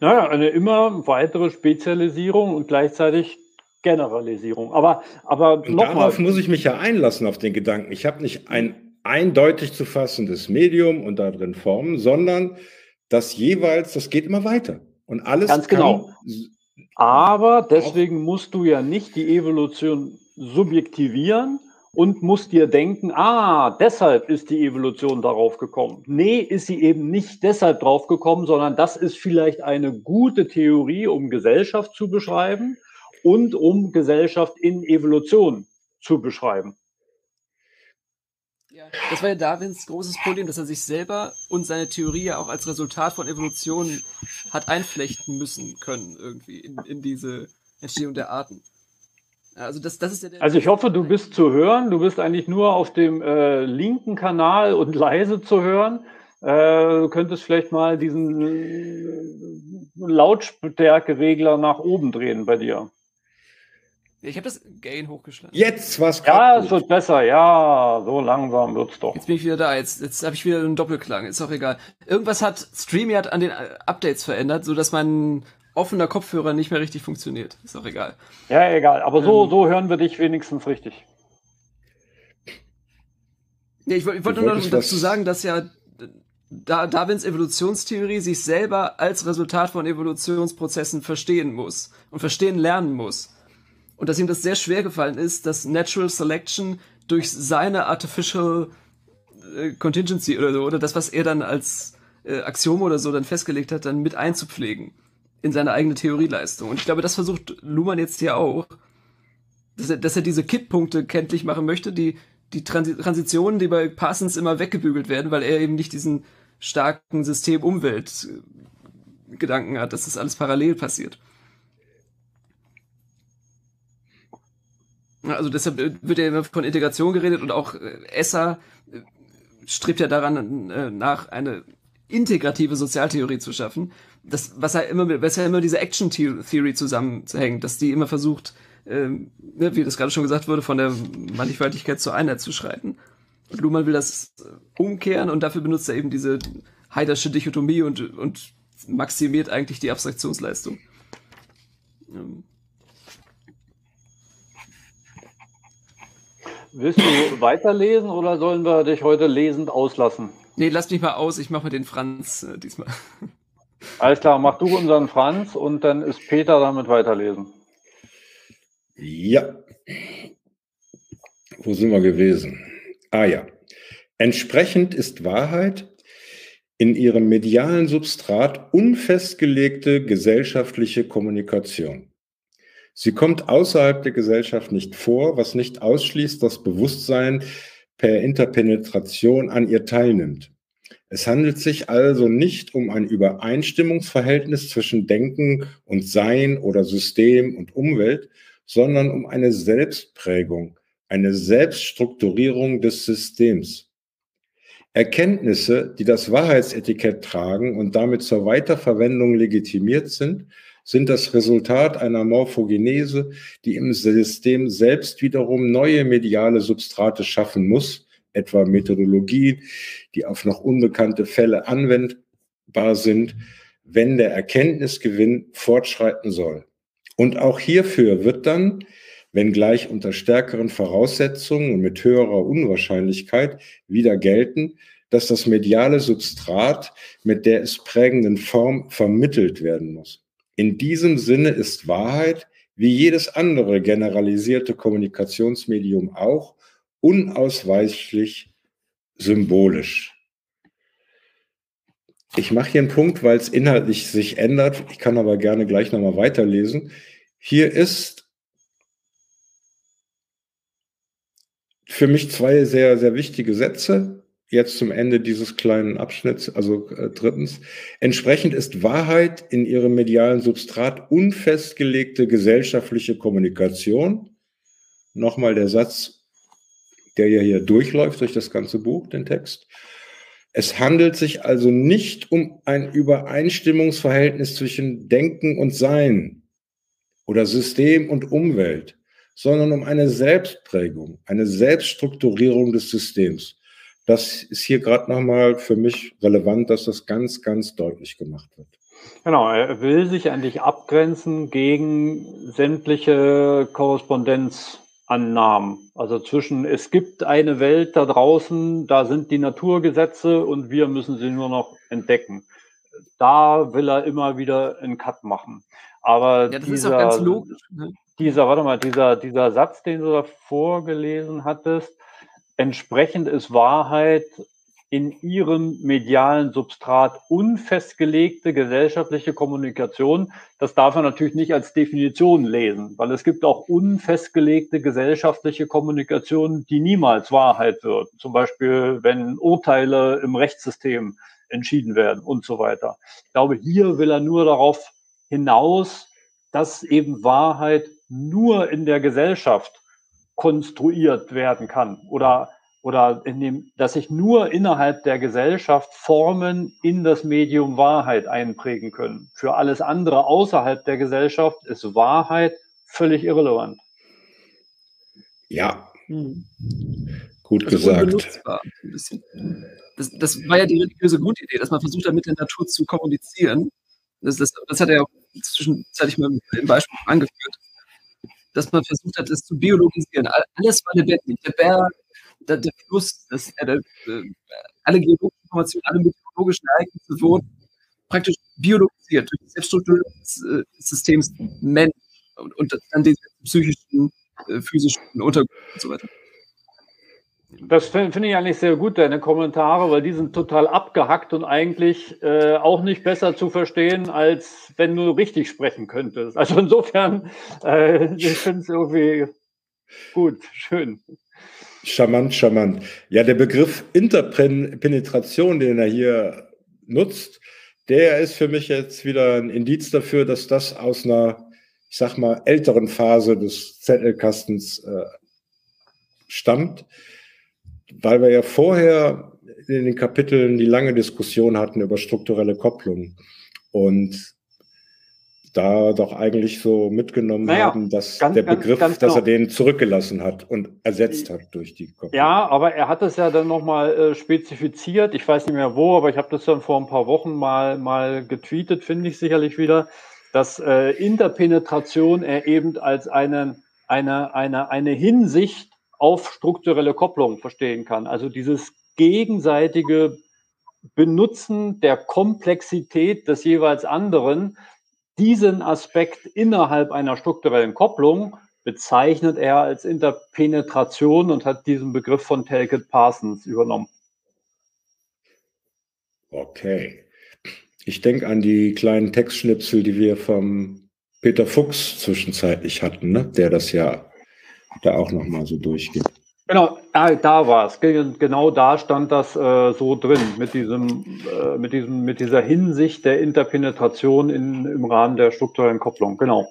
Naja, eine immer weitere Spezialisierung und gleichzeitig Generalisierung. Aber, aber darauf muss ich mich ja einlassen auf den Gedanken. Ich habe nicht ein eindeutig zu fassendes Medium und da drin Formen, sondern das jeweils, das geht immer weiter. Und alles Ganz genau. Aber deswegen musst du ja nicht die Evolution subjektivieren, und musst dir denken, ah, deshalb ist die Evolution darauf gekommen. Nee, ist sie eben nicht deshalb drauf gekommen, sondern das ist vielleicht eine gute Theorie, um Gesellschaft zu beschreiben und um Gesellschaft in Evolution zu beschreiben. Ja, das war ja Darwins großes Problem, dass er sich selber und seine Theorie ja auch als Resultat von Evolution hat einflechten müssen können, irgendwie in, in diese Entstehung der Arten. Also, das, das ist ja also ich hoffe, du bist zu hören. Du bist eigentlich nur auf dem äh, linken Kanal und leise zu hören. Äh, du könntest vielleicht mal diesen äh, Lautstärkeregler nach oben drehen bei dir. Ich habe das Gain hochgeschlagen. Jetzt was Ja, es wird besser. Ja, so langsam wird's doch. Jetzt bin ich wieder da. Jetzt, jetzt habe ich wieder einen Doppelklang. Ist auch egal. Irgendwas hat StreamYard an den äh, Updates verändert, so dass mein offener Kopfhörer nicht mehr richtig funktioniert. Ist auch egal. Ja, egal. Aber so, ähm, so hören wir dich wenigstens richtig. Ja, ich, ich wollte nur noch dazu sagen, dass ja da Darwins Evolutionstheorie sich selber als Resultat von Evolutionsprozessen verstehen muss und verstehen lernen muss. Und dass ihm das sehr schwer gefallen ist, dass Natural Selection durch seine Artificial äh, Contingency oder so, oder das, was er dann als äh, Axiom oder so dann festgelegt hat, dann mit einzupflegen in seine eigene Theorieleistung. Und ich glaube, das versucht Luhmann jetzt hier auch, dass er, dass er diese Kipppunkte kenntlich machen möchte, die, die Transi Transitionen, die bei Parsons immer weggebügelt werden, weil er eben nicht diesen starken System-Umwelt-Gedanken hat, dass das alles parallel passiert. Also deshalb wird ja immer von Integration geredet und auch äh, Esser äh, strebt ja daran äh, nach, eine integrative Sozialtheorie zu schaffen, das, was ja immer, was ja immer diese Action Theory zusammenhängt, dass die immer versucht, ähm, ne, wie das gerade schon gesagt wurde, von der Mannigfaltigkeit zur Einheit zu schreiten. Und Luhmann will das umkehren und dafür benutzt er eben diese Heidersche Dichotomie und, und maximiert eigentlich die Abstraktionsleistung. Ähm. Willst du weiterlesen oder sollen wir dich heute lesend auslassen? Nee, lass mich mal aus, ich mache mit den Franz äh, diesmal. Alles klar, mach du unseren Franz und dann ist Peter damit weiterlesen. Ja. Wo sind wir gewesen? Ah ja. Entsprechend ist Wahrheit in ihrem medialen Substrat unfestgelegte gesellschaftliche Kommunikation. Sie kommt außerhalb der Gesellschaft nicht vor, was nicht ausschließt, dass Bewusstsein per Interpenetration an ihr teilnimmt. Es handelt sich also nicht um ein Übereinstimmungsverhältnis zwischen Denken und Sein oder System und Umwelt, sondern um eine Selbstprägung, eine Selbststrukturierung des Systems. Erkenntnisse, die das Wahrheitsetikett tragen und damit zur Weiterverwendung legitimiert sind, sind das Resultat einer Morphogenese, die im System selbst wiederum neue mediale Substrate schaffen muss, etwa Methodologien, die auf noch unbekannte Fälle anwendbar sind, wenn der Erkenntnisgewinn fortschreiten soll. Und auch hierfür wird dann, wenngleich unter stärkeren Voraussetzungen und mit höherer Unwahrscheinlichkeit, wieder gelten, dass das mediale Substrat mit der es prägenden Form vermittelt werden muss. In diesem Sinne ist Wahrheit, wie jedes andere generalisierte Kommunikationsmedium auch, unausweichlich symbolisch. Ich mache hier einen Punkt, weil es inhaltlich sich ändert. Ich kann aber gerne gleich nochmal weiterlesen. Hier ist für mich zwei sehr, sehr wichtige Sätze jetzt zum Ende dieses kleinen Abschnitts, also äh, drittens. Entsprechend ist Wahrheit in ihrem medialen Substrat unfestgelegte gesellschaftliche Kommunikation. Nochmal der Satz, der ja hier durchläuft durch das ganze Buch, den Text. Es handelt sich also nicht um ein Übereinstimmungsverhältnis zwischen Denken und Sein oder System und Umwelt, sondern um eine Selbstprägung, eine Selbststrukturierung des Systems. Das ist hier gerade nochmal für mich relevant, dass das ganz, ganz deutlich gemacht wird. Genau, er will sich eigentlich abgrenzen gegen sämtliche Korrespondenzannahmen. Also zwischen, es gibt eine Welt da draußen, da sind die Naturgesetze und wir müssen sie nur noch entdecken. Da will er immer wieder einen Cut machen. Aber ja, dieser, logisch, ne? dieser, warte mal, dieser, dieser Satz, den du da vorgelesen hattest, Entsprechend ist Wahrheit in ihrem medialen Substrat unfestgelegte gesellschaftliche Kommunikation. Das darf man natürlich nicht als Definition lesen, weil es gibt auch unfestgelegte gesellschaftliche Kommunikation, die niemals Wahrheit wird. Zum Beispiel, wenn Urteile im Rechtssystem entschieden werden und so weiter. Ich glaube, hier will er nur darauf hinaus, dass eben Wahrheit nur in der Gesellschaft konstruiert werden kann oder oder in dem, dass sich nur innerhalb der Gesellschaft Formen in das Medium Wahrheit einprägen können. Für alles andere außerhalb der Gesellschaft ist Wahrheit völlig irrelevant. Ja, hm. gut also gesagt. Das, das, war ja die religiöse Grundidee, dass man versucht hat, mit der Natur zu kommunizieren. Das, das, das hat er ja auch zwischenzeitlich mal im Beispiel angeführt dass man versucht hat, es zu biologisieren. Alles war lebendig. Der Berg, der, der Fluss, das, äh, der, äh, alle geologischen Informationen, alle meteorologischen Ereignisse wurden praktisch biologisiert durch die Selbststruktur des, äh, Systems Mensch und, und dann den psychischen, äh, physischen Untergrund und so weiter. Das finde ich eigentlich sehr gut, deine Kommentare, weil die sind total abgehackt und eigentlich äh, auch nicht besser zu verstehen, als wenn du richtig sprechen könntest. Also insofern, äh, ich finde es irgendwie gut, schön. Charmant, charmant. Ja, der Begriff Interpenetration, den er hier nutzt, der ist für mich jetzt wieder ein Indiz dafür, dass das aus einer, ich sag mal, älteren Phase des Zettelkastens äh, stammt weil wir ja vorher in den Kapiteln die lange Diskussion hatten über strukturelle Kopplung und da doch eigentlich so mitgenommen naja, haben, dass ganz, der Begriff, ganz, ganz dass er genau. den zurückgelassen hat und ersetzt hat durch die Kopplung. Ja, aber er hat es ja dann nochmal äh, spezifiziert. Ich weiß nicht mehr wo, aber ich habe das dann vor ein paar Wochen mal, mal getweetet, finde ich sicherlich wieder, dass äh, Interpenetration er eben als eine, eine, eine, eine Hinsicht auf strukturelle Kopplung verstehen kann. Also dieses gegenseitige Benutzen der Komplexität des jeweils anderen, diesen Aspekt innerhalb einer strukturellen Kopplung bezeichnet er als Interpenetration und hat diesen Begriff von Talcott Parsons übernommen. Okay. Ich denke an die kleinen Textschnipsel, die wir vom Peter Fuchs zwischenzeitlich hatten, ne? der das ja da auch nochmal so durchgeht. Genau, äh, da war es. Genau da stand das äh, so drin, mit diesem, äh, mit diesem, mit dieser Hinsicht der Interpenetration in, im Rahmen der strukturellen Kopplung. Genau.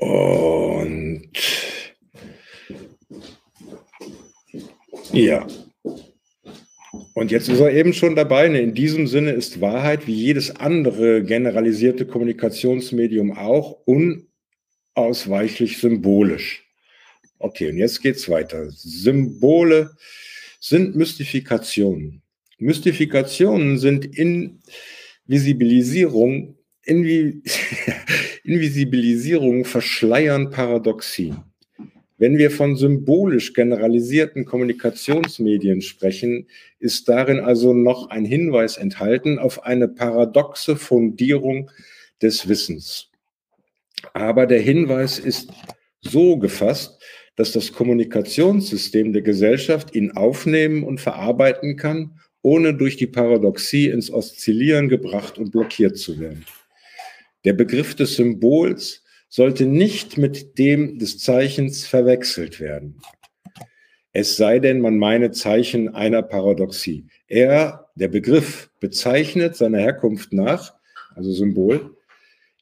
Und ja. Und jetzt ist er eben schon dabei. Ne? In diesem Sinne ist Wahrheit wie jedes andere generalisierte Kommunikationsmedium auch unausweichlich symbolisch. Okay, und jetzt geht's weiter. Symbole sind Mystifikationen. Mystifikationen sind Invisibilisierung, Invi Invisibilisierung verschleiern Paradoxien. Wenn wir von symbolisch generalisierten Kommunikationsmedien sprechen, ist darin also noch ein Hinweis enthalten auf eine paradoxe Fundierung des Wissens. Aber der Hinweis ist so gefasst, dass das Kommunikationssystem der Gesellschaft ihn aufnehmen und verarbeiten kann, ohne durch die Paradoxie ins Oszillieren gebracht und blockiert zu werden. Der Begriff des Symbols sollte nicht mit dem des Zeichens verwechselt werden. Es sei denn, man meine Zeichen einer Paradoxie. Er, der Begriff, bezeichnet seiner Herkunft nach, also Symbol,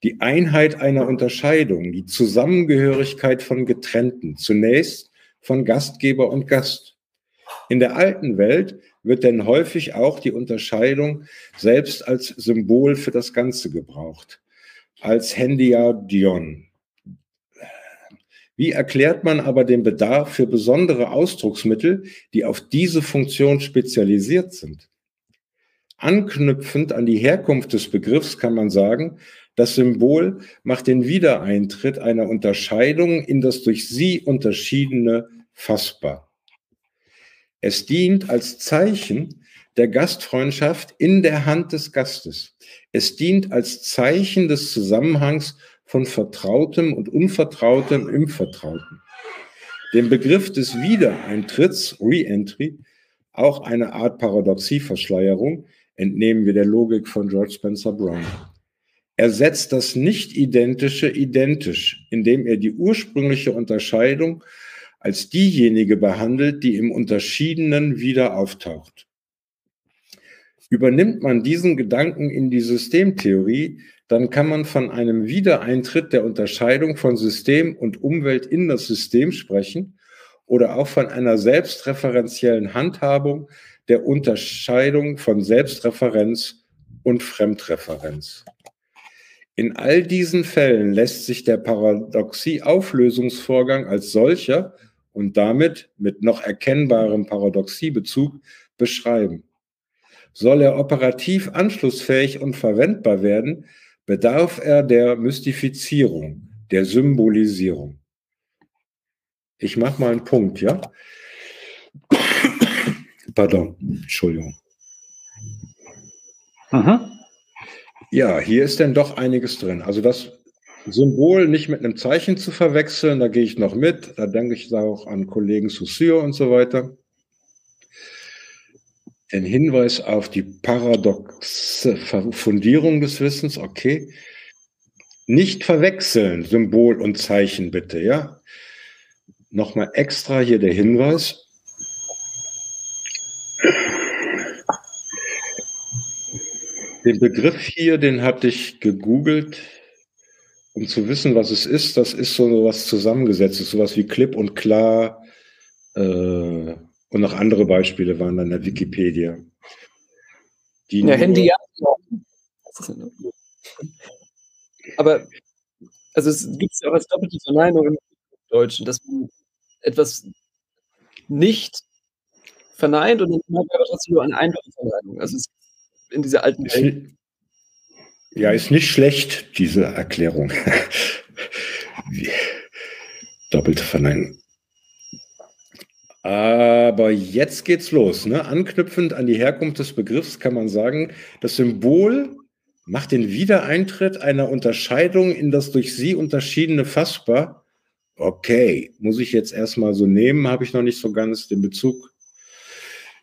die Einheit einer Unterscheidung, die Zusammengehörigkeit von Getrennten, zunächst von Gastgeber und Gast. In der alten Welt wird denn häufig auch die Unterscheidung selbst als Symbol für das Ganze gebraucht, als Hendiadion. Wie erklärt man aber den Bedarf für besondere Ausdrucksmittel, die auf diese Funktion spezialisiert sind? Anknüpfend an die Herkunft des Begriffs kann man sagen, das Symbol macht den Wiedereintritt einer Unterscheidung in das durch sie unterschiedene fassbar. Es dient als Zeichen der Gastfreundschaft in der Hand des Gastes. Es dient als Zeichen des Zusammenhangs von Vertrautem und Unvertrautem im Vertrauten. Dem Begriff des Wiedereintritts, Re-Entry, auch eine Art Paradoxieverschleierung, entnehmen wir der Logik von George Spencer Brown. Er setzt das Nicht-Identische identisch, indem er die ursprüngliche Unterscheidung als diejenige behandelt, die im Unterschiedenen wieder auftaucht. Übernimmt man diesen Gedanken in die Systemtheorie, dann kann man von einem Wiedereintritt der Unterscheidung von System und Umwelt in das System sprechen oder auch von einer selbstreferenziellen Handhabung der Unterscheidung von Selbstreferenz und Fremdreferenz. In all diesen Fällen lässt sich der Paradoxie-Auflösungsvorgang als solcher und damit mit noch erkennbarem Paradoxiebezug beschreiben. Soll er operativ anschlussfähig und verwendbar werden, bedarf er der Mystifizierung, der Symbolisierung. Ich mache mal einen Punkt, ja? Pardon, Entschuldigung. Mhm. Ja, hier ist denn doch einiges drin. Also das Symbol nicht mit einem Zeichen zu verwechseln, da gehe ich noch mit. Da denke ich auch an Kollegen Saussure und so weiter. Den Hinweis auf die paradoxe Fundierung des Wissens, okay. Nicht verwechseln, Symbol und Zeichen bitte, ja. Nochmal extra hier der Hinweis. Den Begriff hier, den hatte ich gegoogelt, um zu wissen, was es ist. Das ist so was zusammengesetztes, sowas wie Clip und Klar. Äh, und noch andere Beispiele waren dann in der Wikipedia. Die ja, Handy ja. Aber also es gibt ja auch als doppelte Verneinung im Deutschen, dass man etwas nicht verneint und dann hat man aber trotzdem nur eine einfache Verneinung. Also es in dieser alten Welt. Ja, ist nicht schlecht, diese Erklärung. Doppelte Verneinung. Aber jetzt geht's los. Ne? Anknüpfend an die Herkunft des Begriffs kann man sagen, das Symbol macht den Wiedereintritt einer Unterscheidung in das durch sie unterschiedene fassbar. Okay, muss ich jetzt erstmal so nehmen, habe ich noch nicht so ganz den Bezug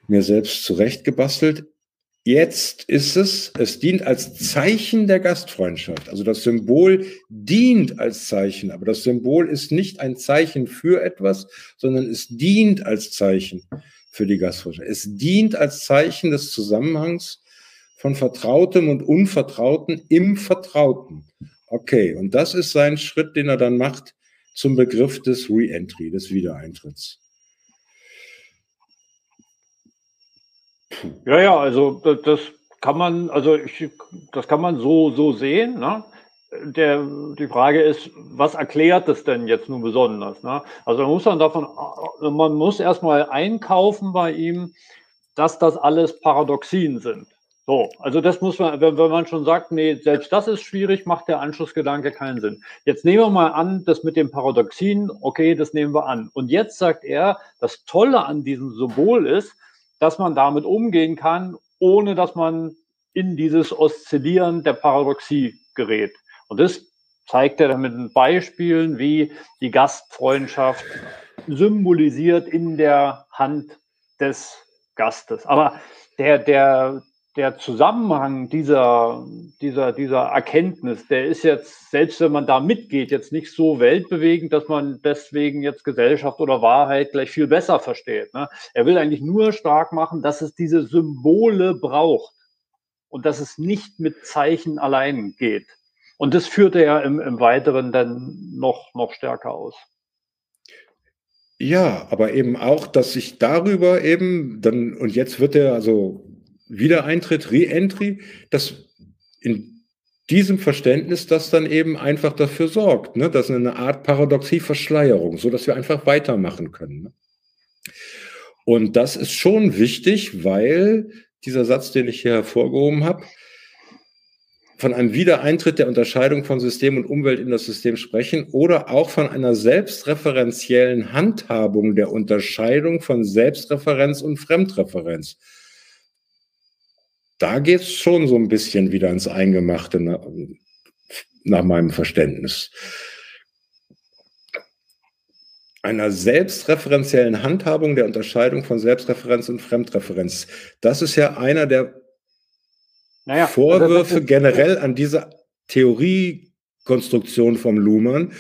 mir selbst zurechtgebastelt. Jetzt ist es, es dient als Zeichen der Gastfreundschaft. Also das Symbol dient als Zeichen, aber das Symbol ist nicht ein Zeichen für etwas, sondern es dient als Zeichen für die Gastfreundschaft. Es dient als Zeichen des Zusammenhangs von Vertrautem und Unvertrauten im Vertrauten. Okay, und das ist sein Schritt, den er dann macht zum Begriff des Re-Entry, des Wiedereintritts. Ja, ja, also das kann man, also ich, das kann man so, so sehen. Ne? Der, die Frage ist, was erklärt das denn jetzt nun besonders? Ne? Also man muss dann davon, man muss erstmal einkaufen bei ihm, dass das alles Paradoxien sind. So, also das muss man, wenn, wenn man schon sagt, nee, selbst das ist schwierig, macht der Anschlussgedanke keinen Sinn. Jetzt nehmen wir mal an, das mit dem Paradoxien, okay, das nehmen wir an. Und jetzt sagt er, das Tolle an diesem Symbol ist, dass man damit umgehen kann, ohne dass man in dieses Oszillieren der Paradoxie gerät. Und das zeigt er dann mit Beispielen, wie die Gastfreundschaft symbolisiert in der Hand des Gastes. Aber der, der, der Zusammenhang dieser, dieser, dieser Erkenntnis, der ist jetzt, selbst wenn man da mitgeht, jetzt nicht so weltbewegend, dass man deswegen jetzt Gesellschaft oder Wahrheit gleich viel besser versteht. Ne? Er will eigentlich nur stark machen, dass es diese Symbole braucht und dass es nicht mit Zeichen allein geht. Und das führt er im, im Weiteren dann noch, noch stärker aus. Ja, aber eben auch, dass sich darüber eben dann, und jetzt wird er also Wiedereintritt, Re-Entry, dass in diesem Verständnis das dann eben einfach dafür sorgt, ne, dass eine Art Paradoxie-Verschleierung, dass wir einfach weitermachen können. Ne? Und das ist schon wichtig, weil dieser Satz, den ich hier hervorgehoben habe, von einem Wiedereintritt der Unterscheidung von System und Umwelt in das System sprechen oder auch von einer selbstreferenziellen Handhabung der Unterscheidung von Selbstreferenz und Fremdreferenz da geht es schon so ein bisschen wieder ins Eingemachte nach, nach meinem Verständnis. Einer selbstreferenziellen Handhabung der Unterscheidung von Selbstreferenz und Fremdreferenz. Das ist ja einer der naja, also Vorwürfe also generell an diese Theoriekonstruktion vom Luhmann,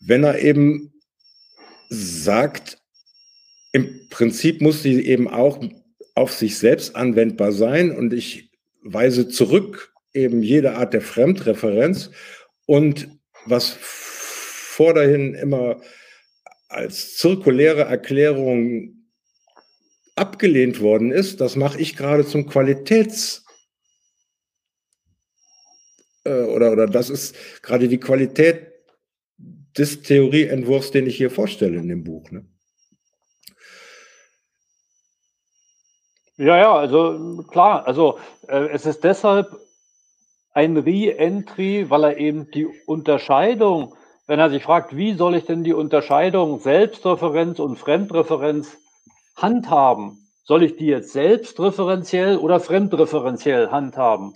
wenn er eben sagt, im Prinzip muss sie eben auch auf sich selbst anwendbar sein und ich weise zurück eben jede Art der Fremdreferenz und was vordahin immer als zirkuläre Erklärung abgelehnt worden ist, das mache ich gerade zum Qualitäts- äh, oder, oder das ist gerade die Qualität des Theorieentwurfs, den ich hier vorstelle in dem Buch. Ne? Ja, ja, also klar, also äh, es ist deshalb ein Re-Entry, weil er eben die Unterscheidung, wenn er sich fragt, wie soll ich denn die Unterscheidung Selbstreferenz und Fremdreferenz handhaben? Soll ich die jetzt selbstreferenziell oder fremdreferenziell handhaben?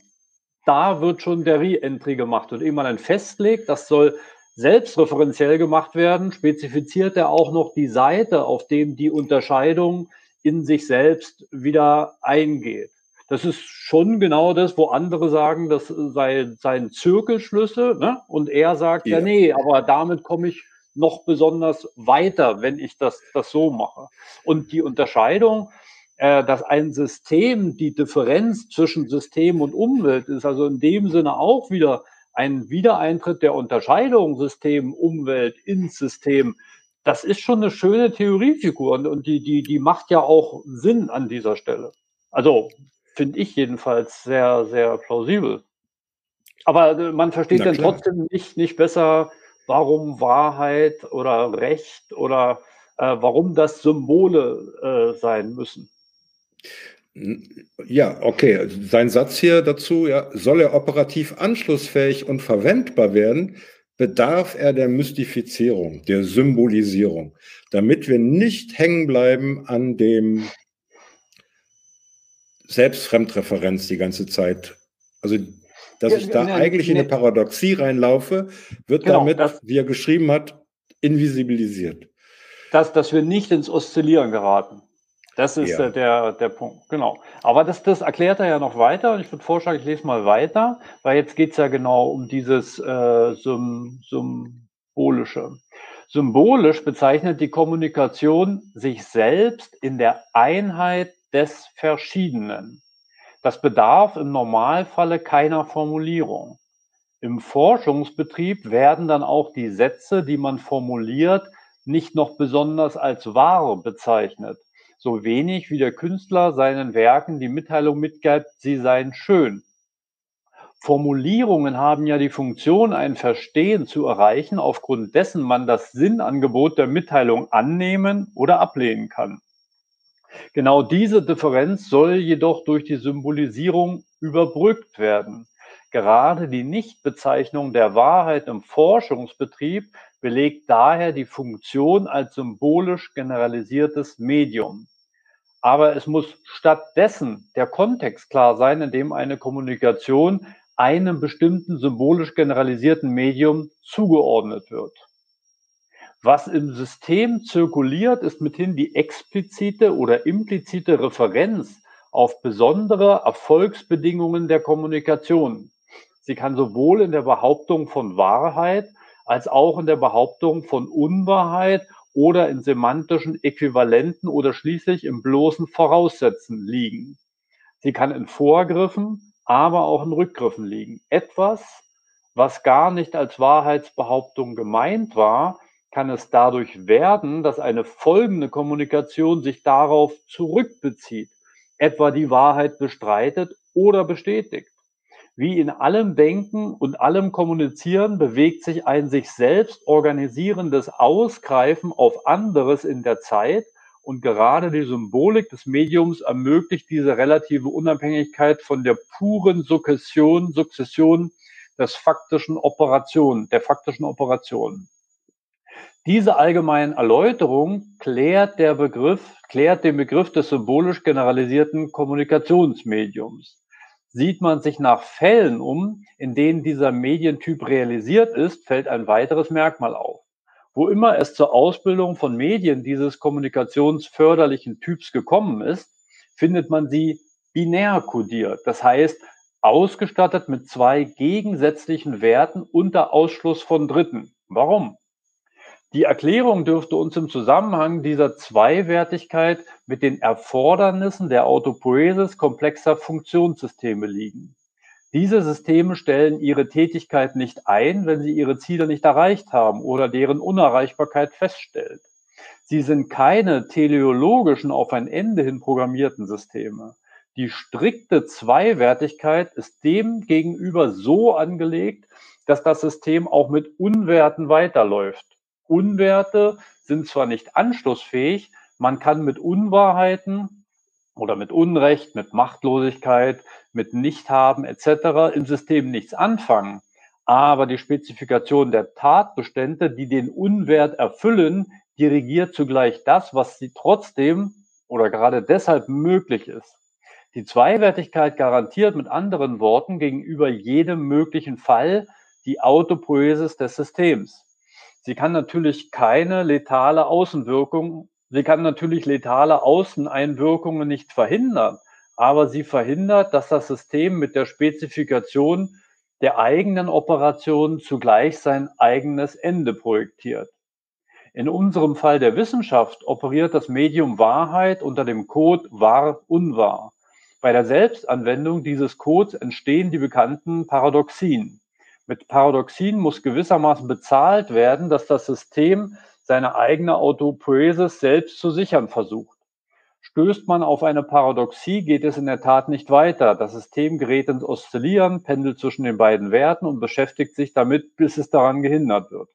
Da wird schon der Re-Entry gemacht und man dann festlegt, das soll selbstreferenziell gemacht werden, spezifiziert er auch noch die Seite, auf dem die Unterscheidung in sich selbst wieder eingeht. Das ist schon genau das, wo andere sagen, das sei, seien Zirkelschlüsse. Ne? Und er sagt, ja. ja, nee, aber damit komme ich noch besonders weiter, wenn ich das, das so mache. Und die Unterscheidung, äh, dass ein System die Differenz zwischen System und Umwelt ist, also in dem Sinne auch wieder ein Wiedereintritt der Unterscheidung System, Umwelt ins System, das ist schon eine schöne Theoriefigur und, und die, die, die macht ja auch Sinn an dieser Stelle. Also finde ich jedenfalls sehr, sehr plausibel. Aber äh, man versteht dann trotzdem nicht, nicht besser, warum Wahrheit oder Recht oder äh, warum das Symbole äh, sein müssen. Ja, okay. Sein Satz hier dazu, ja, soll er operativ anschlussfähig und verwendbar werden, bedarf er der Mystifizierung, der Symbolisierung, damit wir nicht hängen bleiben an dem Selbstfremdreferenz die ganze Zeit. Also, dass ich da eigentlich in eine Paradoxie reinlaufe, wird genau, damit, das, wie er geschrieben hat, invisibilisiert. Dass, dass wir nicht ins Oszillieren geraten. Das ist ja. der, der Punkt, genau. Aber das, das erklärt er ja noch weiter und ich würde vorschlagen, ich lese mal weiter, weil jetzt geht es ja genau um dieses äh, Sym Symbolische. Symbolisch bezeichnet die Kommunikation sich selbst in der Einheit des Verschiedenen. Das bedarf im Normalfalle keiner Formulierung. Im Forschungsbetrieb werden dann auch die Sätze, die man formuliert, nicht noch besonders als wahr bezeichnet so wenig wie der Künstler seinen Werken die Mitteilung mitgibt, sie seien schön. Formulierungen haben ja die Funktion, ein Verstehen zu erreichen, aufgrund dessen man das Sinnangebot der Mitteilung annehmen oder ablehnen kann. Genau diese Differenz soll jedoch durch die Symbolisierung überbrückt werden. Gerade die Nichtbezeichnung der Wahrheit im Forschungsbetrieb belegt daher die Funktion als symbolisch generalisiertes Medium. Aber es muss stattdessen der Kontext klar sein, in dem eine Kommunikation einem bestimmten symbolisch generalisierten Medium zugeordnet wird. Was im System zirkuliert, ist mithin die explizite oder implizite Referenz auf besondere Erfolgsbedingungen der Kommunikation. Sie kann sowohl in der Behauptung von Wahrheit als auch in der Behauptung von Unwahrheit oder in semantischen Äquivalenten oder schließlich im bloßen Voraussetzen liegen. Sie kann in Vorgriffen, aber auch in Rückgriffen liegen. Etwas, was gar nicht als Wahrheitsbehauptung gemeint war, kann es dadurch werden, dass eine folgende Kommunikation sich darauf zurückbezieht, etwa die Wahrheit bestreitet oder bestätigt. Wie in allem Denken und allem Kommunizieren bewegt sich ein sich selbst organisierendes Ausgreifen auf anderes in der Zeit und gerade die Symbolik des Mediums ermöglicht diese relative Unabhängigkeit von der puren Sukzession, Sukzession des faktischen Operation, der faktischen Operation. Diese allgemeinen Erläuterung klärt der Begriff, klärt den Begriff des symbolisch generalisierten Kommunikationsmediums. Sieht man sich nach Fällen um, in denen dieser Medientyp realisiert ist, fällt ein weiteres Merkmal auf. Wo immer es zur Ausbildung von Medien dieses kommunikationsförderlichen Typs gekommen ist, findet man sie binär kodiert, das heißt ausgestattet mit zwei gegensätzlichen Werten unter Ausschluss von Dritten. Warum? Die Erklärung dürfte uns im Zusammenhang dieser Zweiwertigkeit mit den Erfordernissen der Autopoiesis komplexer Funktionssysteme liegen. Diese Systeme stellen ihre Tätigkeit nicht ein, wenn sie ihre Ziele nicht erreicht haben oder deren Unerreichbarkeit feststellt. Sie sind keine teleologischen auf ein Ende hin programmierten Systeme. Die strikte Zweiwertigkeit ist dem gegenüber so angelegt, dass das System auch mit Unwerten weiterläuft. Unwerte sind zwar nicht anschlussfähig, man kann mit Unwahrheiten oder mit Unrecht, mit Machtlosigkeit, mit Nichthaben etc. im System nichts anfangen. Aber die Spezifikation der Tatbestände, die den Unwert erfüllen, dirigiert zugleich das, was sie trotzdem oder gerade deshalb möglich ist. Die Zweiwertigkeit garantiert mit anderen Worten gegenüber jedem möglichen Fall die Autopoiesis des Systems. Sie kann natürlich keine letale Außenwirkung, sie kann natürlich letale Außeneinwirkungen nicht verhindern, aber sie verhindert, dass das System mit der Spezifikation der eigenen Operation zugleich sein eigenes Ende projektiert. In unserem Fall der Wissenschaft operiert das Medium Wahrheit unter dem Code wahr-unwahr. Bei der Selbstanwendung dieses Codes entstehen die bekannten Paradoxien. Mit Paradoxien muss gewissermaßen bezahlt werden, dass das System seine eigene Autopoiesis selbst zu sichern versucht. Stößt man auf eine Paradoxie, geht es in der Tat nicht weiter. Das System gerät ins Oszillieren, pendelt zwischen den beiden Werten und beschäftigt sich damit, bis es daran gehindert wird.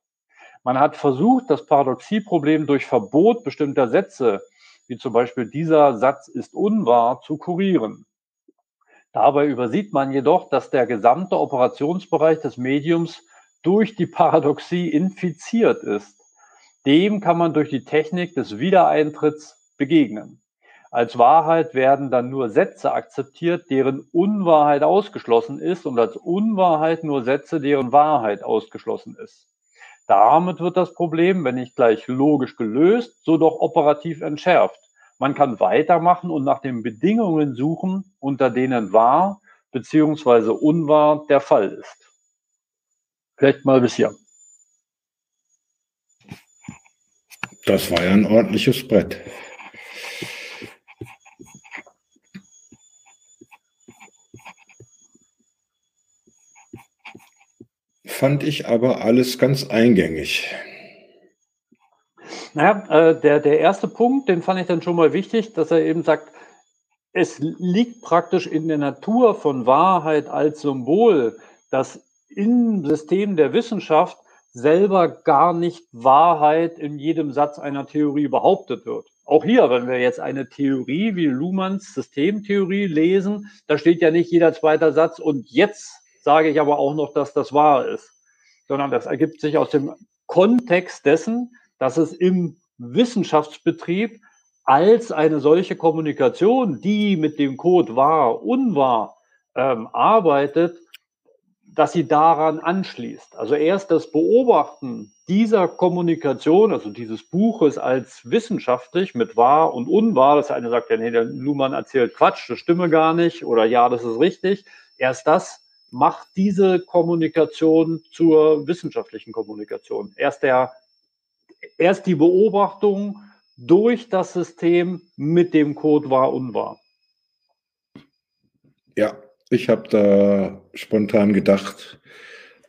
Man hat versucht, das Paradoxieproblem durch Verbot bestimmter Sätze, wie zum Beispiel dieser Satz ist unwahr, zu kurieren. Dabei übersieht man jedoch, dass der gesamte Operationsbereich des Mediums durch die Paradoxie infiziert ist. Dem kann man durch die Technik des Wiedereintritts begegnen. Als Wahrheit werden dann nur Sätze akzeptiert, deren Unwahrheit ausgeschlossen ist und als Unwahrheit nur Sätze, deren Wahrheit ausgeschlossen ist. Damit wird das Problem, wenn nicht gleich logisch gelöst, so doch operativ entschärft. Man kann weitermachen und nach den Bedingungen suchen, unter denen wahr bzw. unwahr der Fall ist. Vielleicht mal bis hier. Das war ja ein ordentliches Brett. Fand ich aber alles ganz eingängig. Naja, äh, der, der erste Punkt, den fand ich dann schon mal wichtig, dass er eben sagt, es liegt praktisch in der Natur von Wahrheit als Symbol, dass im System der Wissenschaft selber gar nicht Wahrheit in jedem Satz einer Theorie behauptet wird. auch hier, wenn wir jetzt eine Theorie wie Luhmanns Systemtheorie lesen, da steht ja nicht jeder zweite Satz und jetzt sage ich aber auch noch, dass das wahr ist, sondern das ergibt sich aus dem Kontext dessen, dass es im Wissenschaftsbetrieb als eine solche Kommunikation, die mit dem Code wahr, unwahr ähm, arbeitet, dass sie daran anschließt. Also erst das Beobachten dieser Kommunikation, also dieses Buches als wissenschaftlich mit wahr und unwahr, das eine sagt ja, nee, der Luhmann erzählt Quatsch, das stimme gar nicht oder ja, das ist richtig. Erst das macht diese Kommunikation zur wissenschaftlichen Kommunikation. Erst der, erst die Beobachtung durch das System mit dem Code wahr, unwahr. Ja, ich habe da spontan gedacht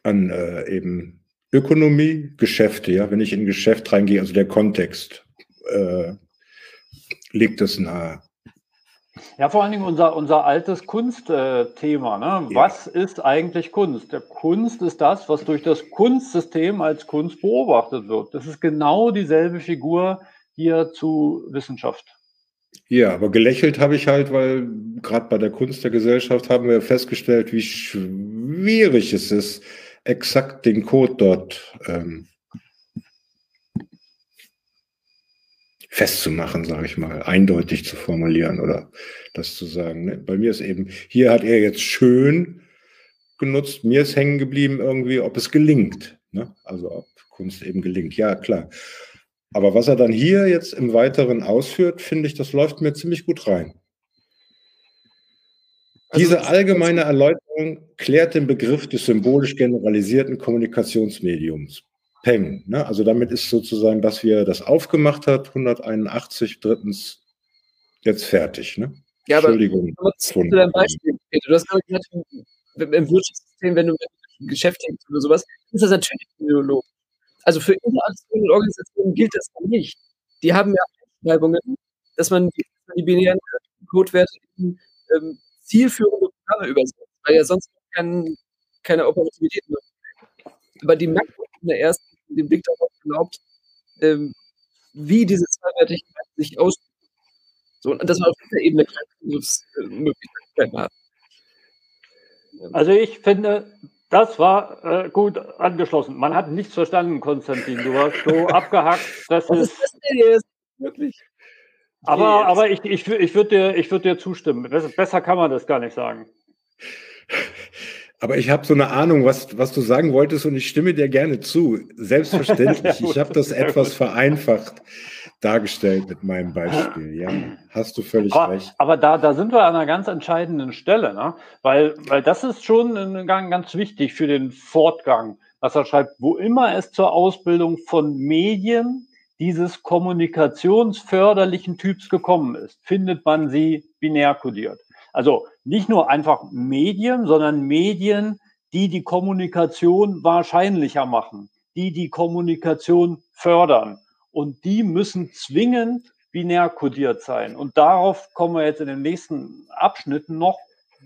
an äh, eben Ökonomie, Geschäfte. Ja, wenn ich in ein Geschäft reingehe, also der Kontext äh, legt es nahe. Ja, vor allen Dingen unser, unser altes Kunstthema. Ne? Ja. Was ist eigentlich Kunst? Der Kunst ist das, was durch das Kunstsystem als Kunst beobachtet wird. Das ist genau dieselbe Figur hier zu Wissenschaft. Ja, aber gelächelt habe ich halt, weil gerade bei der Kunst der Gesellschaft haben wir festgestellt, wie schwierig es ist, exakt den Code dort ähm, festzumachen, sage ich mal, eindeutig zu formulieren oder das zu sagen. Ne? Bei mir ist eben, hier hat er jetzt schön genutzt, mir ist hängen geblieben irgendwie, ob es gelingt. Ne? Also ob Kunst eben gelingt. Ja, klar. Aber was er dann hier jetzt im Weiteren ausführt, finde ich, das läuft mir ziemlich gut rein. Also Diese allgemeine Erläuterung klärt den Begriff des symbolisch generalisierten Kommunikationsmediums. Peng. Ne? Also damit ist sozusagen, dass wir das aufgemacht hat, 181, drittens, jetzt fertig. Ne? Ja, Entschuldigung. Aber zu deinem Beispiel, Peter, du hast gesagt, im Wirtschaftssystem, wenn du mit Geschäften oder sowas, ist das natürlich Biolog. Also für Interaktionen und Organisationen gilt das nicht. Die haben ja Einschreibungen, dass man die, die binären Codewerte in ähm, zielführende Programme übersetzt, weil ja sonst kein, keine Operativität mehr Aber die Makroebene erst den Blick darauf erlaubt, ähm, wie diese Zweiwertigkeit sich ausdrückt. So, und dass man auf dieser Ebene keine Möglichkeiten hat. Also ich finde, das war äh, gut angeschlossen. Man hat nichts verstanden, Konstantin. Du warst so abgehackt. Das Was ist, ist das denn jetzt? Wirklich? Aber, aber ich, ich, ich würde dir, würd dir zustimmen. Besser kann man das gar nicht sagen. Aber ich habe so eine Ahnung, was, was du sagen wolltest und ich stimme dir gerne zu. Selbstverständlich. ich habe das etwas vereinfacht dargestellt mit meinem Beispiel. Ja, hast du völlig aber, recht. Aber da, da sind wir an einer ganz entscheidenden Stelle, ne? weil, weil das ist schon ganz wichtig für den Fortgang, was er schreibt. Wo immer es zur Ausbildung von Medien dieses kommunikationsförderlichen Typs gekommen ist, findet man sie binär kodiert. Also nicht nur einfach Medien, sondern Medien, die die Kommunikation wahrscheinlicher machen, die die Kommunikation fördern. Und die müssen zwingend binär kodiert sein. Und darauf kommen wir jetzt in den nächsten Abschnitten noch,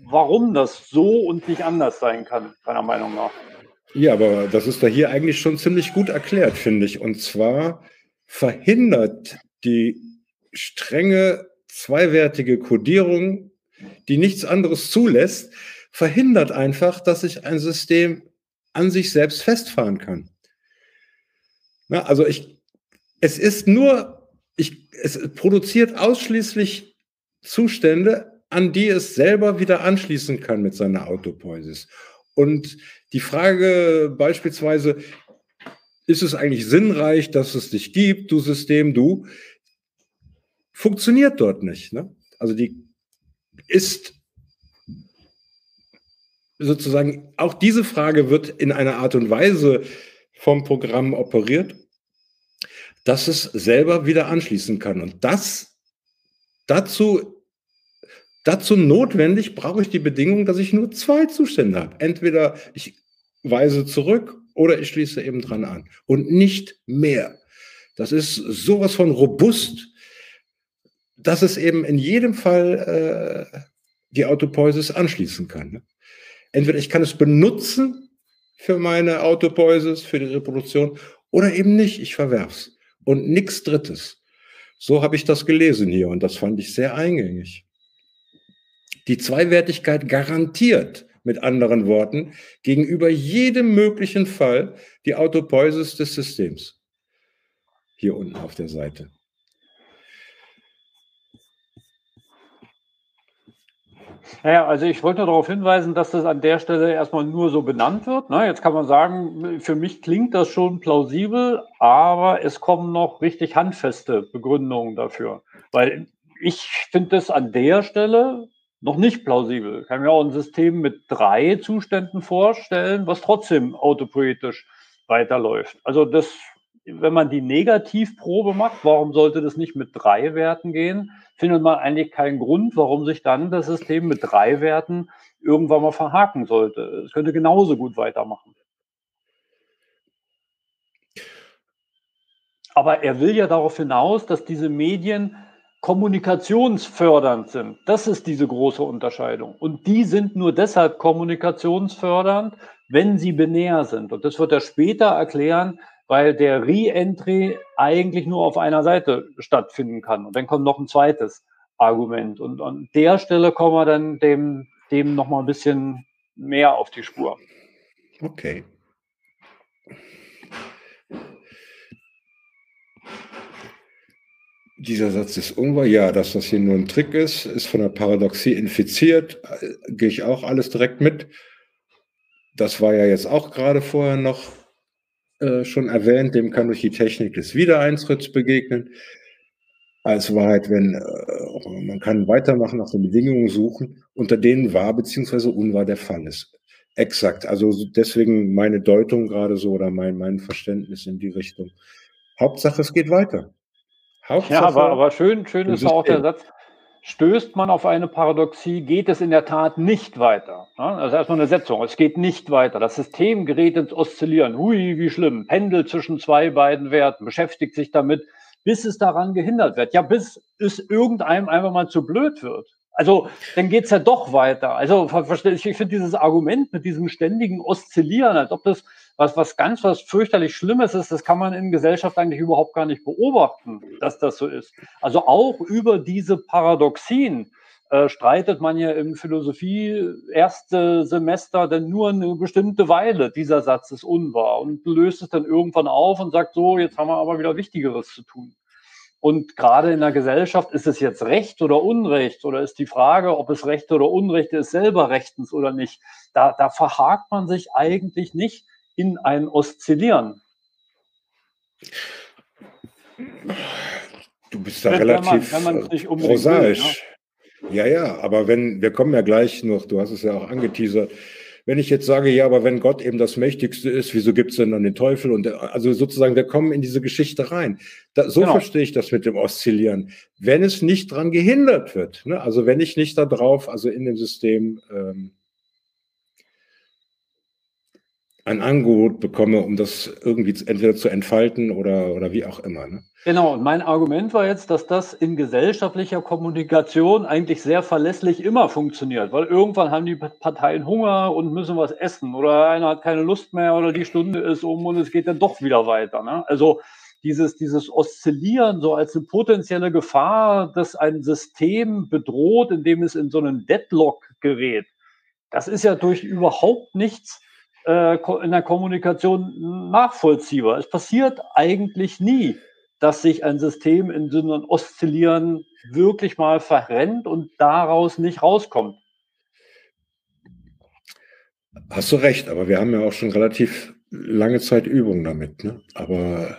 warum das so und nicht anders sein kann, meiner Meinung nach. Ja, aber das ist da hier eigentlich schon ziemlich gut erklärt, finde ich. Und zwar verhindert die strenge zweiwertige Kodierung, die nichts anderes zulässt, verhindert einfach, dass sich ein System an sich selbst festfahren kann. Na, also ich es ist nur, ich, es produziert ausschließlich Zustände, an die es selber wieder anschließen kann mit seiner Autopoiesis. Und die Frage beispielsweise, ist es eigentlich sinnreich, dass es dich gibt, du System, du, funktioniert dort nicht. Ne? Also die ist sozusagen, auch diese Frage wird in einer Art und Weise vom Programm operiert, dass es selber wieder anschließen kann. Und das dazu, dazu notwendig brauche ich die Bedingung, dass ich nur zwei Zustände habe. Entweder ich weise zurück oder ich schließe eben dran an und nicht mehr. Das ist sowas von robust, dass es eben in jedem Fall äh, die Autopoiesis anschließen kann. Ne? Entweder ich kann es benutzen für meine Autopoiesis, für die Reproduktion, oder eben nicht, ich verwerf's und nichts Drittes. So habe ich das gelesen hier und das fand ich sehr eingängig. Die Zweiwertigkeit garantiert, mit anderen Worten, gegenüber jedem möglichen Fall die Autopoiesis des Systems. Hier unten auf der Seite. Naja, also ich wollte nur darauf hinweisen, dass das an der Stelle erstmal nur so benannt wird. Ne? Jetzt kann man sagen, für mich klingt das schon plausibel, aber es kommen noch richtig handfeste Begründungen dafür. Weil ich finde es an der Stelle noch nicht plausibel. Ich kann mir auch ein System mit drei Zuständen vorstellen, was trotzdem autopoetisch weiterläuft. Also das, wenn man die Negativprobe macht, warum sollte das nicht mit drei Werten gehen? findet man eigentlich keinen Grund, warum sich dann das System mit drei Werten irgendwann mal verhaken sollte. Es könnte genauso gut weitermachen. Aber er will ja darauf hinaus, dass diese Medien kommunikationsfördernd sind. Das ist diese große Unterscheidung. Und die sind nur deshalb kommunikationsfördernd, wenn sie binär sind. Und das wird er später erklären, weil der Re-Entry eigentlich nur auf einer Seite stattfinden kann. Und dann kommt noch ein zweites Argument. Und an der Stelle kommen wir dann dem, dem noch mal ein bisschen mehr auf die Spur. Okay. Dieser Satz ist unwahr. Ja, dass das hier nur ein Trick ist, ist von der Paradoxie infiziert, äh, gehe ich auch alles direkt mit. Das war ja jetzt auch gerade vorher noch äh, schon erwähnt, dem kann durch die Technik des Wiedereintritts begegnen. Als Wahrheit, wenn äh, man kann weitermachen, nach den Bedingungen suchen, unter denen wahr bzw. unwahr der Fall ist. Exakt. Also deswegen meine Deutung gerade so oder mein, mein Verständnis in die Richtung. Hauptsache, es geht weiter. Hauptsache, ja, aber, aber schön, schön ist auch der Satz, Stößt man auf eine Paradoxie, geht es in der Tat nicht weiter. Also erstmal eine Setzung. Es geht nicht weiter. Das System gerät ins Oszillieren. Hui, wie schlimm. Pendelt zwischen zwei beiden Werten, beschäftigt sich damit, bis es daran gehindert wird. Ja, bis es irgendeinem einfach mal zu blöd wird. Also dann geht's ja doch weiter. Also ich finde dieses Argument mit diesem ständigen Oszillieren, als ob das was, was ganz was fürchterlich Schlimmes ist, das kann man in Gesellschaft eigentlich überhaupt gar nicht beobachten, dass das so ist. Also auch über diese Paradoxien äh, streitet man ja im Philosophie erste Semester denn nur eine bestimmte Weile. Dieser Satz ist unwahr und löst es dann irgendwann auf und sagt so, jetzt haben wir aber wieder Wichtigeres zu tun. Und gerade in der Gesellschaft ist es jetzt Recht oder Unrecht oder ist die Frage, ob es Recht oder Unrecht ist, selber rechtens oder nicht. Da, da verhakt man sich eigentlich nicht, in ein Oszillieren. Du bist da wenn, relativ man, wenn prosaisch. Will, ja? ja, ja, aber wenn, wir kommen ja gleich noch, du hast es ja auch angeteasert, wenn ich jetzt sage, ja, aber wenn Gott eben das Mächtigste ist, wieso gibt es denn dann den Teufel? Und also sozusagen, wir kommen in diese Geschichte rein. Da, so genau. verstehe ich das mit dem Oszillieren. Wenn es nicht dran gehindert wird, ne? also wenn ich nicht da drauf, also in dem System ähm, ein Angebot bekomme, um das irgendwie entweder zu entfalten oder, oder wie auch immer. Ne? Genau, und mein Argument war jetzt, dass das in gesellschaftlicher Kommunikation eigentlich sehr verlässlich immer funktioniert, weil irgendwann haben die Parteien Hunger und müssen was essen oder einer hat keine Lust mehr oder die Stunde ist um und es geht dann doch wieder weiter. Ne? Also dieses, dieses Oszillieren so als eine potenzielle Gefahr, dass ein System bedroht, indem es in so einen Deadlock gerät, das ist ja durch überhaupt nichts äh, in der Kommunikation nachvollziehbar. Es passiert eigentlich nie, dass sich ein System in so einem Oszillieren wirklich mal verrennt und daraus nicht rauskommt. Hast du recht, aber wir haben ja auch schon relativ lange Zeit Übung damit. Ne? Aber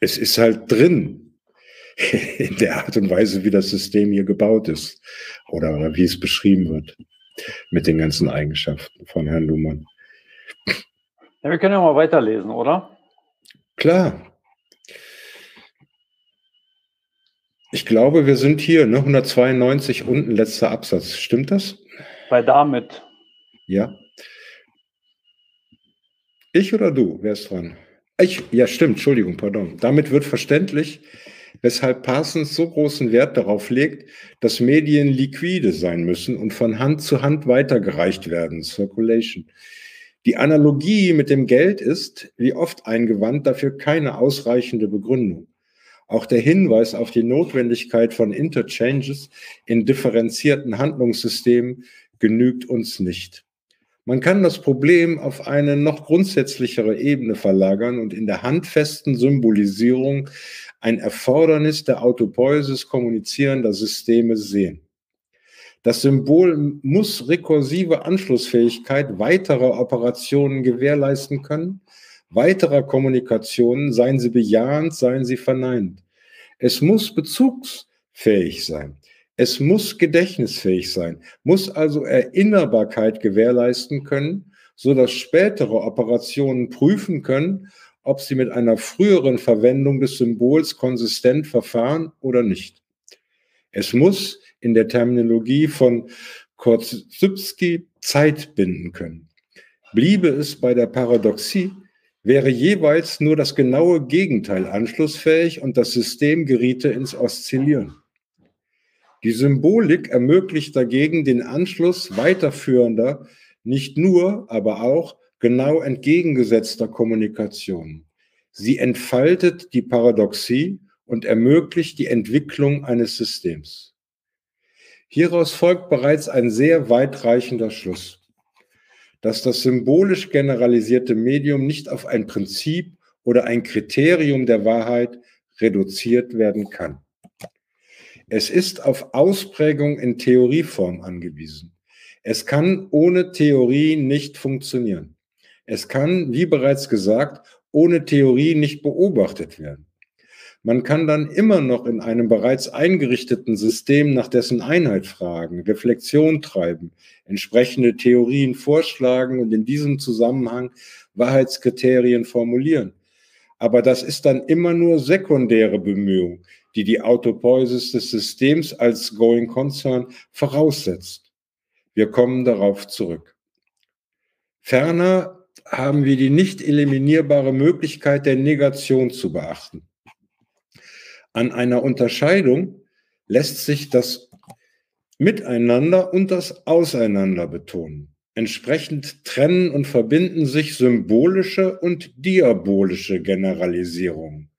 es ist halt drin in der Art und Weise, wie das System hier gebaut ist oder wie es beschrieben wird mit den ganzen Eigenschaften von Herrn Luhmann. Ja, wir können ja mal weiterlesen, oder? Klar. Ich glaube, wir sind hier, ne? 192 unten, letzter Absatz. Stimmt das? Bei damit. Ja. Ich oder du? Wer ist dran? Ich, ja, stimmt, Entschuldigung, pardon. Damit wird verständlich, weshalb Parsons so großen Wert darauf legt, dass Medien liquide sein müssen und von Hand zu Hand weitergereicht werden. Circulation. Die Analogie mit dem Geld ist, wie oft eingewandt, dafür keine ausreichende Begründung. Auch der Hinweis auf die Notwendigkeit von Interchanges in differenzierten Handlungssystemen genügt uns nicht. Man kann das Problem auf eine noch grundsätzlichere Ebene verlagern und in der handfesten Symbolisierung ein Erfordernis der Autopoiesis kommunizierender Systeme sehen. Das Symbol muss rekursive Anschlussfähigkeit weiterer Operationen gewährleisten können, weiterer Kommunikationen, seien sie bejahend, seien sie verneinend. Es muss bezugsfähig sein. Es muss gedächtnisfähig sein, muss also Erinnerbarkeit gewährleisten können, so dass spätere Operationen prüfen können, ob sie mit einer früheren Verwendung des Symbols konsistent verfahren oder nicht. Es muss in der Terminologie von Korzybski Zeit binden können. Bliebe es bei der Paradoxie, wäre jeweils nur das genaue Gegenteil anschlussfähig und das System geriete ins Oszillieren. Die Symbolik ermöglicht dagegen den Anschluss weiterführender, nicht nur, aber auch genau entgegengesetzter Kommunikation. Sie entfaltet die Paradoxie und ermöglicht die Entwicklung eines Systems. Hieraus folgt bereits ein sehr weitreichender Schluss, dass das symbolisch generalisierte Medium nicht auf ein Prinzip oder ein Kriterium der Wahrheit reduziert werden kann. Es ist auf Ausprägung in Theorieform angewiesen. Es kann ohne Theorie nicht funktionieren. Es kann, wie bereits gesagt, ohne Theorie nicht beobachtet werden. Man kann dann immer noch in einem bereits eingerichteten System nach dessen Einheit fragen, Reflexion treiben, entsprechende Theorien vorschlagen und in diesem Zusammenhang Wahrheitskriterien formulieren. Aber das ist dann immer nur sekundäre Bemühung, die die Autopoiesis des Systems als Going Concern voraussetzt. Wir kommen darauf zurück. Ferner haben wir die nicht eliminierbare Möglichkeit der Negation zu beachten. An einer Unterscheidung lässt sich das Miteinander und das Auseinander betonen. Entsprechend trennen und verbinden sich symbolische und diabolische Generalisierungen.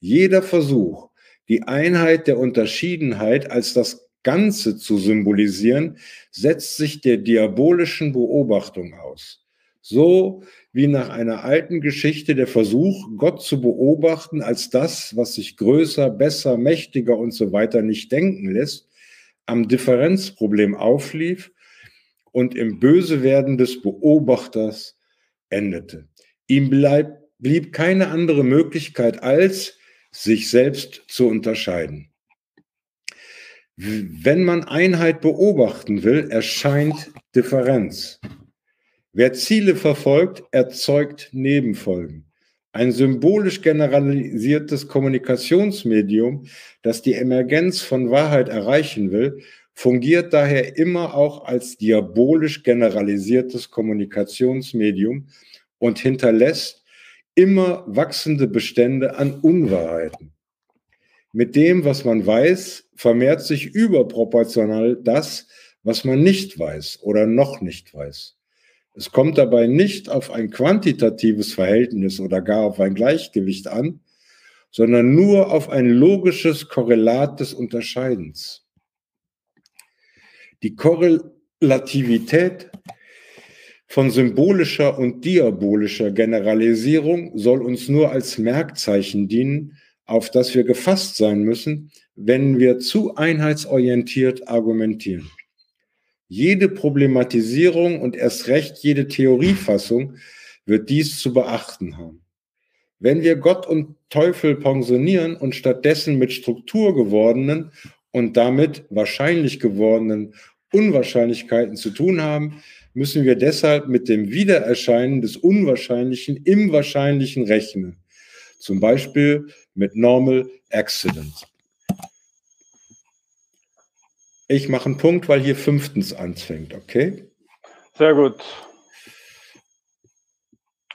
Jeder Versuch, die Einheit der Unterschiedenheit als das Ganze zu symbolisieren, setzt sich der diabolischen Beobachtung aus. So wie nach einer alten Geschichte der Versuch, Gott zu beobachten als das, was sich größer, besser, mächtiger und so weiter nicht denken lässt, am Differenzproblem auflief und im Bösewerden des Beobachters endete. Ihm bleib, blieb keine andere Möglichkeit als, sich selbst zu unterscheiden. Wenn man Einheit beobachten will, erscheint Differenz. Wer Ziele verfolgt, erzeugt Nebenfolgen. Ein symbolisch generalisiertes Kommunikationsmedium, das die Emergenz von Wahrheit erreichen will, fungiert daher immer auch als diabolisch generalisiertes Kommunikationsmedium und hinterlässt immer wachsende Bestände an Unwahrheiten. Mit dem, was man weiß, vermehrt sich überproportional das, was man nicht weiß oder noch nicht weiß. Es kommt dabei nicht auf ein quantitatives Verhältnis oder gar auf ein Gleichgewicht an, sondern nur auf ein logisches Korrelat des Unterscheidens. Die Korrelativität von symbolischer und diabolischer Generalisierung soll uns nur als Merkzeichen dienen, auf das wir gefasst sein müssen, wenn wir zu einheitsorientiert argumentieren. Jede Problematisierung und erst recht jede Theoriefassung wird dies zu beachten haben. Wenn wir Gott und Teufel pensionieren und stattdessen mit Struktur gewordenen und damit wahrscheinlich gewordenen Unwahrscheinlichkeiten zu tun haben, müssen wir deshalb mit dem Wiedererscheinen des Unwahrscheinlichen im Wahrscheinlichen rechnen. Zum Beispiel mit Normal Accident. Ich mache einen Punkt, weil hier fünftens anfängt, okay? Sehr gut.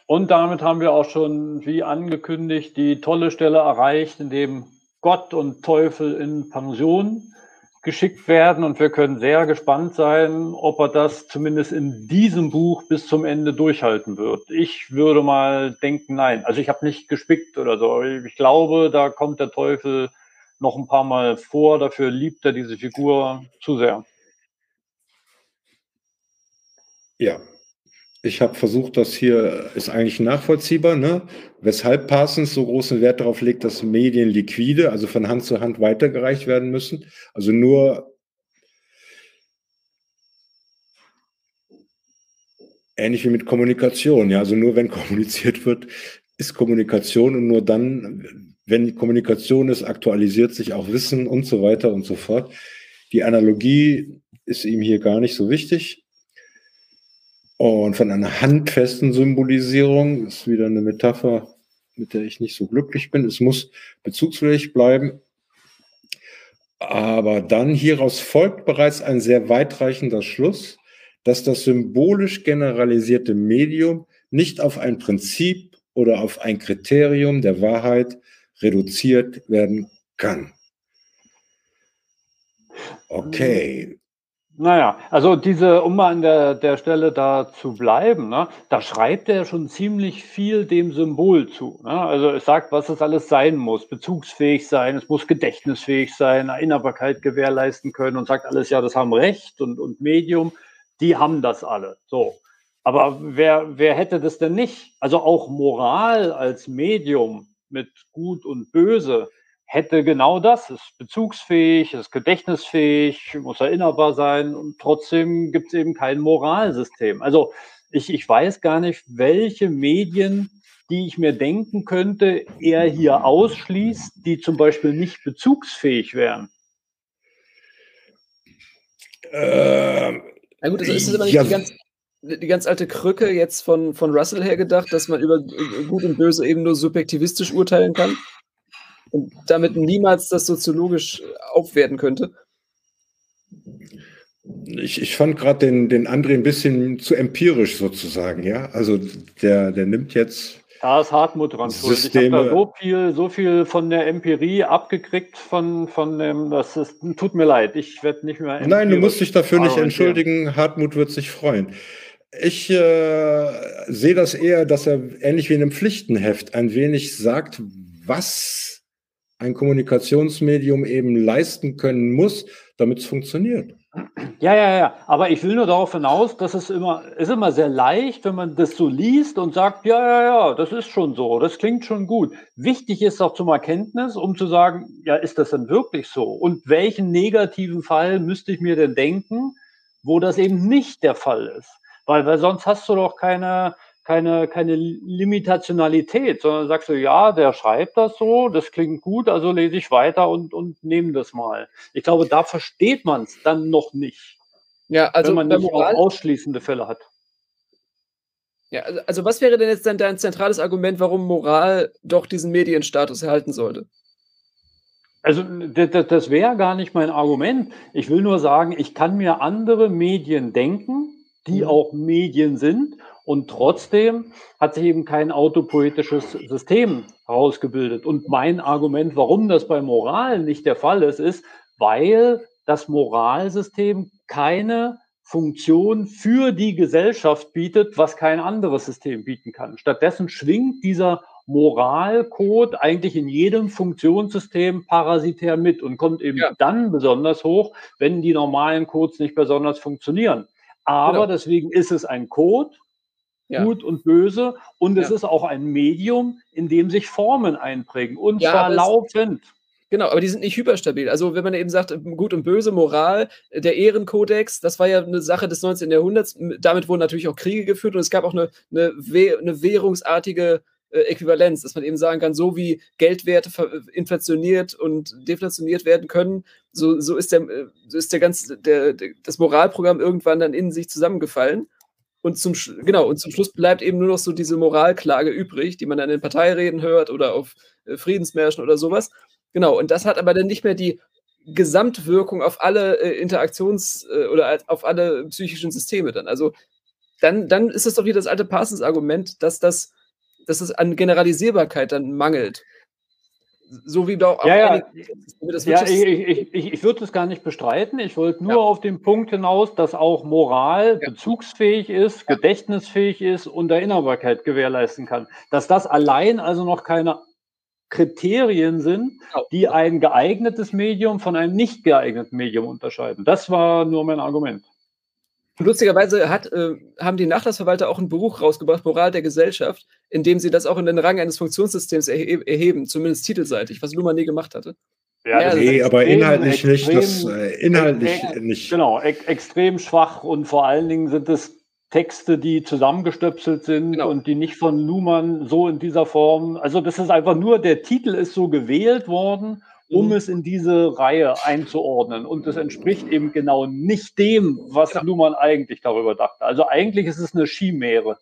Und damit haben wir auch schon, wie angekündigt, die tolle Stelle erreicht, in dem Gott und Teufel in Pension geschickt werden und wir können sehr gespannt sein, ob er das zumindest in diesem Buch bis zum Ende durchhalten wird. Ich würde mal denken, nein. Also ich habe nicht gespickt oder so. Ich glaube, da kommt der Teufel noch ein paar Mal vor. Dafür liebt er diese Figur zu sehr. Ja, ich habe versucht, das hier ist eigentlich nachvollziehbar, ne? weshalb Parsons so großen Wert darauf legt, dass Medien liquide, also von Hand zu Hand weitergereicht werden müssen. Also nur ähnlich wie mit Kommunikation. Ja, also nur wenn kommuniziert wird, ist Kommunikation und nur dann, wenn Kommunikation ist, aktualisiert sich auch Wissen und so weiter und so fort. Die Analogie ist ihm hier gar nicht so wichtig. Und von einer handfesten Symbolisierung ist wieder eine Metapher, mit der ich nicht so glücklich bin. Es muss bezugsfähig bleiben. Aber dann hieraus folgt bereits ein sehr weitreichender Schluss, dass das symbolisch generalisierte Medium nicht auf ein Prinzip oder auf ein Kriterium der Wahrheit reduziert werden kann. Okay, naja, also diese, um mal an der, der Stelle da zu bleiben, ne, da schreibt er schon ziemlich viel dem Symbol zu. Ne? Also es sagt, was es alles sein muss, bezugsfähig sein, es muss gedächtnisfähig sein, Erinnerbarkeit gewährleisten können und sagt alles, ja, das haben Recht und, und Medium, die haben das alle. So. Aber wer, wer hätte das denn nicht? Also auch Moral als Medium mit Gut und Böse, hätte genau das, ist bezugsfähig, ist gedächtnisfähig, muss erinnerbar sein und trotzdem gibt es eben kein Moralsystem. Also ich, ich weiß gar nicht, welche Medien, die ich mir denken könnte, er hier ausschließt, die zum Beispiel nicht bezugsfähig wären. Ähm, Na gut, also ist das aber nicht ja. die, ganz, die ganz alte Krücke jetzt von, von Russell her gedacht, dass man über Gut und Böse eben nur subjektivistisch urteilen kann? und damit niemals das soziologisch aufwerten könnte? Ich, ich fand gerade den, den André ein bisschen zu empirisch sozusagen, ja. Also der, der nimmt jetzt. Da ist Hartmut dran schuld. Ich habe da so viel, so viel von der Empirie abgekriegt von, von dem, das ist, tut mir leid, ich werde nicht mehr. Nein, du musst dich dafür nicht entschuldigen. Hartmut wird sich freuen. Ich äh, sehe das eher, dass er ähnlich wie in einem Pflichtenheft ein wenig sagt, was ein Kommunikationsmedium eben leisten können muss, damit es funktioniert. Ja, ja, ja. Aber ich will nur darauf hinaus, dass es immer, ist immer sehr leicht, wenn man das so liest und sagt, ja, ja, ja, das ist schon so, das klingt schon gut. Wichtig ist auch zum Erkenntnis, um zu sagen, ja, ist das denn wirklich so? Und welchen negativen Fall müsste ich mir denn denken, wo das eben nicht der Fall ist? Weil, weil sonst hast du doch keine, keine, keine Limitationalität, sondern sagst du, ja, der schreibt das so, das klingt gut, also lese ich weiter und, und nehme das mal. Ich glaube, da versteht man es dann noch nicht. Ja, also wenn man nicht Moral, auch ausschließende Fälle hat. Ja, also, also was wäre denn jetzt dann dein zentrales Argument, warum Moral doch diesen Medienstatus erhalten sollte? Also das, das wäre gar nicht mein Argument. Ich will nur sagen, ich kann mir andere Medien denken, die mhm. auch Medien sind und trotzdem hat sich eben kein autopoetisches System herausgebildet. Und mein Argument, warum das bei Moral nicht der Fall ist, ist, weil das Moralsystem keine Funktion für die Gesellschaft bietet, was kein anderes System bieten kann. Stattdessen schwingt dieser Moralcode eigentlich in jedem Funktionssystem parasitär mit und kommt eben ja. dann besonders hoch, wenn die normalen Codes nicht besonders funktionieren. Aber genau. deswegen ist es ein Code ja. Gut und Böse. Und es ja. ist auch ein Medium, in dem sich Formen einprägen. Und ja, zwar laufend. Genau, aber die sind nicht hyperstabil. Also wenn man eben sagt, gut und böse, Moral, der Ehrenkodex, das war ja eine Sache des 19. Jahrhunderts. Damit wurden natürlich auch Kriege geführt und es gab auch eine, eine, eine währungsartige äh, Äquivalenz, dass man eben sagen kann, so wie Geldwerte inflationiert und deflationiert werden können, so, so ist der, äh, so ist der ganze, der, der, das Moralprogramm irgendwann dann in sich zusammengefallen. Und zum, genau, und zum Schluss bleibt eben nur noch so diese Moralklage übrig, die man dann in Parteireden hört oder auf äh, Friedensmärschen oder sowas. Genau, und das hat aber dann nicht mehr die Gesamtwirkung auf alle äh, Interaktions- äh, oder auf alle psychischen Systeme dann. Also dann, dann ist es doch wieder das alte Parsons-Argument, dass das, dass es an Generalisierbarkeit dann mangelt. So wie auch ja, ja. ja ich, ich, ich, ich würde es gar nicht bestreiten. Ich wollte nur ja. auf den Punkt hinaus, dass auch Moral ja. bezugsfähig ist, gedächtnisfähig ist und Erinnerbarkeit gewährleisten kann. Dass das allein also noch keine Kriterien sind, die ein geeignetes Medium von einem nicht geeigneten Medium unterscheiden. Das war nur mein Argument. Lustigerweise hat, äh, haben die Nachlassverwalter auch ein Buch rausgebracht, Moral der Gesellschaft, in dem sie das auch in den Rang eines Funktionssystems erhe erheben, zumindest titelseitig, was Luhmann nie gemacht hatte. Ja, ja nee, aber extrem, inhaltlich extrem, nicht. Das, äh, inhaltlich ex nicht. Genau, ex extrem schwach und vor allen Dingen sind es Texte, die zusammengestöpselt sind genau. und die nicht von Luhmann so in dieser Form. Also das ist einfach nur, der Titel ist so gewählt worden um es in diese Reihe einzuordnen. Und das entspricht eben genau nicht dem, was ja. Luhmann eigentlich darüber dachte. Also eigentlich ist es eine Chimäre.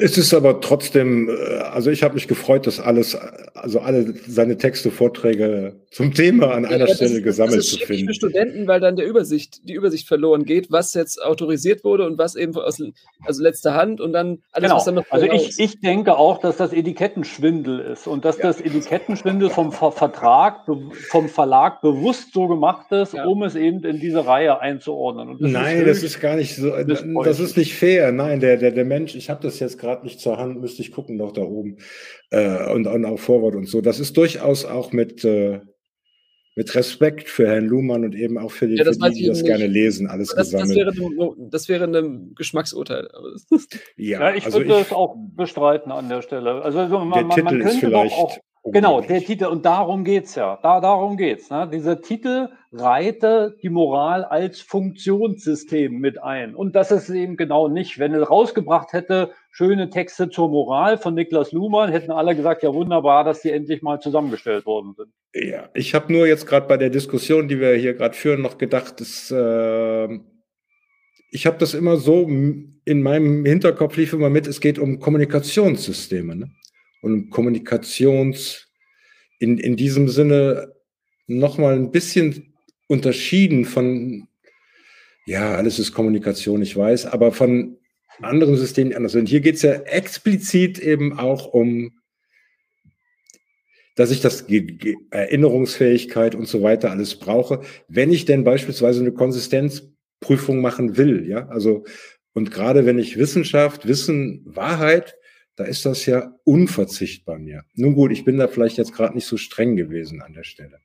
Es ist aber trotzdem, äh, also ich habe mich gefreut, dass alles, also alle seine Texte, Vorträge zum Thema an einer ja, Stelle ist, gesammelt das ist zu finden. Für Studenten, weil dann der Übersicht, die Übersicht verloren geht, was jetzt autorisiert wurde und was eben aus also letzter Hand und dann alles, genau. was dann noch Also ich, ich denke auch, dass das Etikettenschwindel ist und dass ja. das Etikettenschwindel vom Vertrag, vom Verlag bewusst so gemacht ist, ja. um es eben in diese Reihe einzuordnen. Das Nein, ist das ist gar nicht so, das ist nicht fair. Nein, der, der, der Mensch ich habe das jetzt gerade nicht zur Hand, müsste ich gucken noch da oben äh, und, und auch Vorwort und so. Das ist durchaus auch mit, äh, mit Respekt für Herrn Luhmann und eben auch für die, ja, für die, die das gerne lesen, alles das, gesammelt. Das wäre, das wäre ein Geschmacksurteil. ja, ja, ich also würde ich, das auch bestreiten an der Stelle. Also man, der man, Titel man könnte doch auch Genau, der Titel, und darum geht's ja. Da, darum geht's. Ne? Dieser Titel reite die Moral als Funktionssystem mit ein. Und das ist eben genau nicht. Wenn er rausgebracht hätte, schöne Texte zur Moral von Niklas Luhmann, hätten alle gesagt, ja wunderbar, dass die endlich mal zusammengestellt worden sind. Ja, ich habe nur jetzt gerade bei der Diskussion, die wir hier gerade führen, noch gedacht, dass, äh, ich habe das immer so in meinem Hinterkopf lief immer mit, es geht um Kommunikationssysteme. Ne? Und Kommunikations in, in diesem Sinne nochmal ein bisschen unterschieden von, ja, alles ist Kommunikation, ich weiß, aber von anderen Systemen anders. Und hier geht es ja explizit eben auch um, dass ich das Erinnerungsfähigkeit und so weiter alles brauche, wenn ich denn beispielsweise eine Konsistenzprüfung machen will, ja, also und gerade wenn ich Wissenschaft, Wissen, Wahrheit da ist das ja unverzichtbar mir. Nun gut, ich bin da vielleicht jetzt gerade nicht so streng gewesen an der Stelle.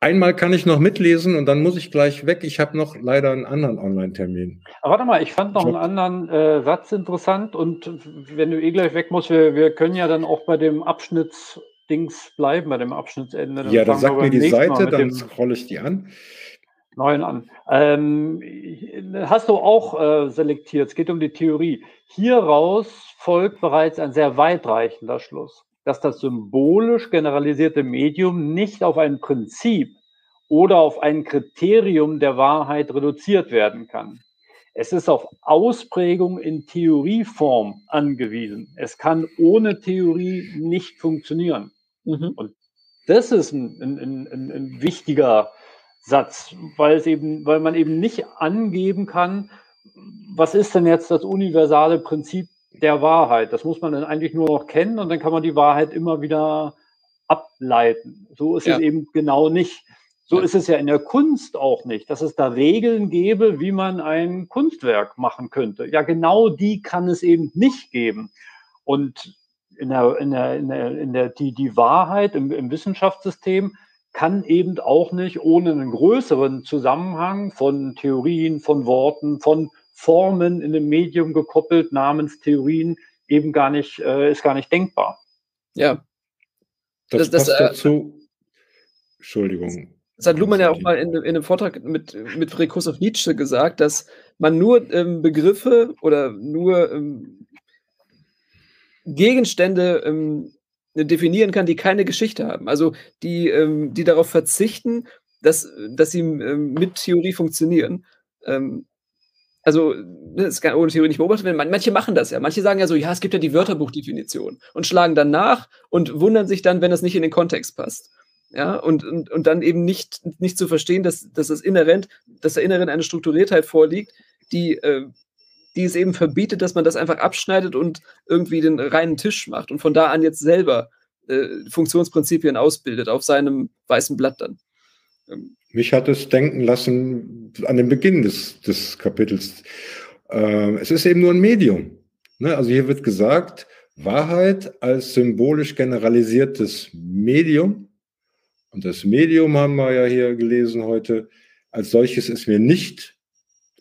Einmal kann ich noch mitlesen und dann muss ich gleich weg. Ich habe noch leider einen anderen Online-Termin. Warte mal, ich fand noch einen anderen äh, Satz interessant und wenn du eh gleich weg musst, wir, wir können ja dann auch bei dem Abschnittsdings bleiben, bei dem Abschnittsende. Dann ja, dann sag mir die Seite, dann scrolle ich die an neuen an. Ähm, hast du auch äh, selektiert, es geht um die Theorie. Hieraus folgt bereits ein sehr weitreichender Schluss, dass das symbolisch generalisierte Medium nicht auf ein Prinzip oder auf ein Kriterium der Wahrheit reduziert werden kann. Es ist auf Ausprägung in Theorieform angewiesen. Es kann ohne Theorie nicht funktionieren. Mhm. Und das ist ein, ein, ein, ein wichtiger Satz, weil es eben, weil man eben nicht angeben kann, was ist denn jetzt das universale Prinzip der Wahrheit? Das muss man dann eigentlich nur noch kennen und dann kann man die Wahrheit immer wieder ableiten. So ist ja. es eben genau nicht. So ja. ist es ja in der Kunst auch nicht, dass es da Regeln gäbe, wie man ein Kunstwerk machen könnte. Ja, genau die kann es eben nicht geben. Und in der, in der, in der, in der die, die Wahrheit im, im Wissenschaftssystem kann eben auch nicht ohne einen größeren Zusammenhang von Theorien, von Worten, von Formen in dem Medium gekoppelt, namens Theorien, eben gar nicht, äh, ist gar nicht denkbar. Ja. Das, das passt das, äh, dazu. Entschuldigung. Das hat Luhmann ja auch mal in, in einem Vortrag mit, mit Friedrich Nietzsche gesagt, dass man nur ähm, Begriffe oder nur ähm, Gegenstände ähm, definieren kann, die keine Geschichte haben. Also die, ähm, die darauf verzichten, dass, dass sie ähm, mit Theorie funktionieren. Ähm, also, das kann ohne Theorie nicht beobachtet werden. Manche machen das ja. Manche sagen ja so, ja, es gibt ja die Wörterbuchdefinition und schlagen dann nach und wundern sich dann, wenn das nicht in den Kontext passt. Ja, und, und, und dann eben nicht, nicht zu verstehen, dass, dass das inhärent, dass da inhärent eine Strukturiertheit vorliegt, die, äh, die es eben verbietet, dass man das einfach abschneidet und irgendwie den reinen Tisch macht und von da an jetzt selber äh, Funktionsprinzipien ausbildet, auf seinem weißen Blatt dann. Ähm. Mich hat es denken lassen an den Beginn des, des Kapitels. Äh, es ist eben nur ein Medium. Ne? Also hier wird gesagt, Wahrheit als symbolisch generalisiertes Medium. Und das Medium haben wir ja hier gelesen heute. Als solches ist mir nicht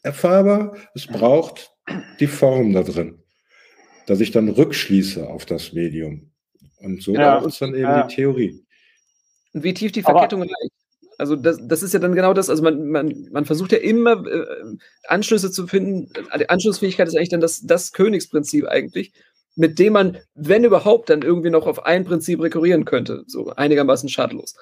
erfahrbar. Es braucht die Form da drin, dass ich dann rückschließe auf das Medium. Und so ja, ist dann eben ja. die Theorie. Und wie tief die Verkettung reicht. Also das, das ist ja dann genau das, also man, man, man versucht ja immer äh, Anschlüsse zu finden. Die Anschlussfähigkeit ist eigentlich dann das, das Königsprinzip eigentlich, mit dem man, wenn überhaupt, dann irgendwie noch auf ein Prinzip rekurrieren könnte, so einigermaßen schadlos.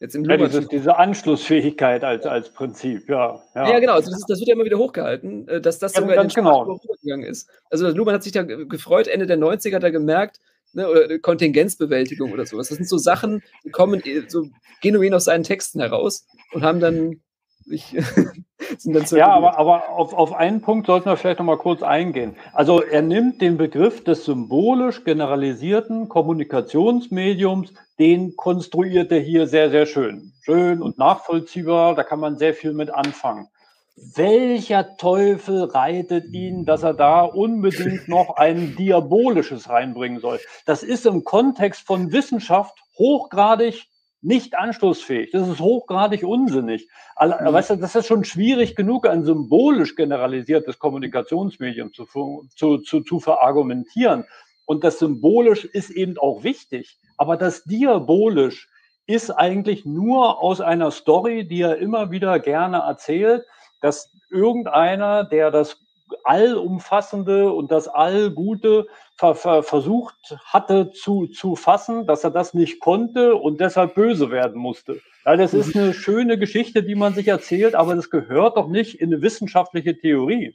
Jetzt im ja, dieses, diese Anschlussfähigkeit als, als Prinzip, ja. Ja, ja genau, also das, ist, das, wird ja immer wieder hochgehalten, äh, dass das ja, sogar in den genau. gegangen ist. Also Luhmann hat sich da gefreut, Ende der 90er hat er gemerkt, ne, oder Kontingenzbewältigung oder sowas. Das sind so Sachen, die kommen äh, so genuin aus seinen Texten heraus und haben dann sich ja, aber, aber auf, auf einen Punkt sollten wir vielleicht noch mal kurz eingehen. Also er nimmt den Begriff des symbolisch generalisierten Kommunikationsmediums, den konstruiert er hier sehr, sehr schön. Schön und nachvollziehbar, da kann man sehr viel mit anfangen. Welcher Teufel reitet ihn, dass er da unbedingt noch ein Diabolisches reinbringen soll? Das ist im Kontext von Wissenschaft hochgradig nicht anstoßfähig. Das ist hochgradig unsinnig. Mhm. Weißt du, das ist schon schwierig genug, ein symbolisch generalisiertes Kommunikationsmedium zu, zu, zu, zu verargumentieren. Und das symbolisch ist eben auch wichtig. Aber das diabolisch ist eigentlich nur aus einer Story, die er immer wieder gerne erzählt, dass irgendeiner, der das Allumfassende und das Allgute ver ver versucht hatte zu, zu fassen, dass er das nicht konnte und deshalb böse werden musste. Ja, das ist eine schöne Geschichte, die man sich erzählt, aber das gehört doch nicht in eine wissenschaftliche Theorie.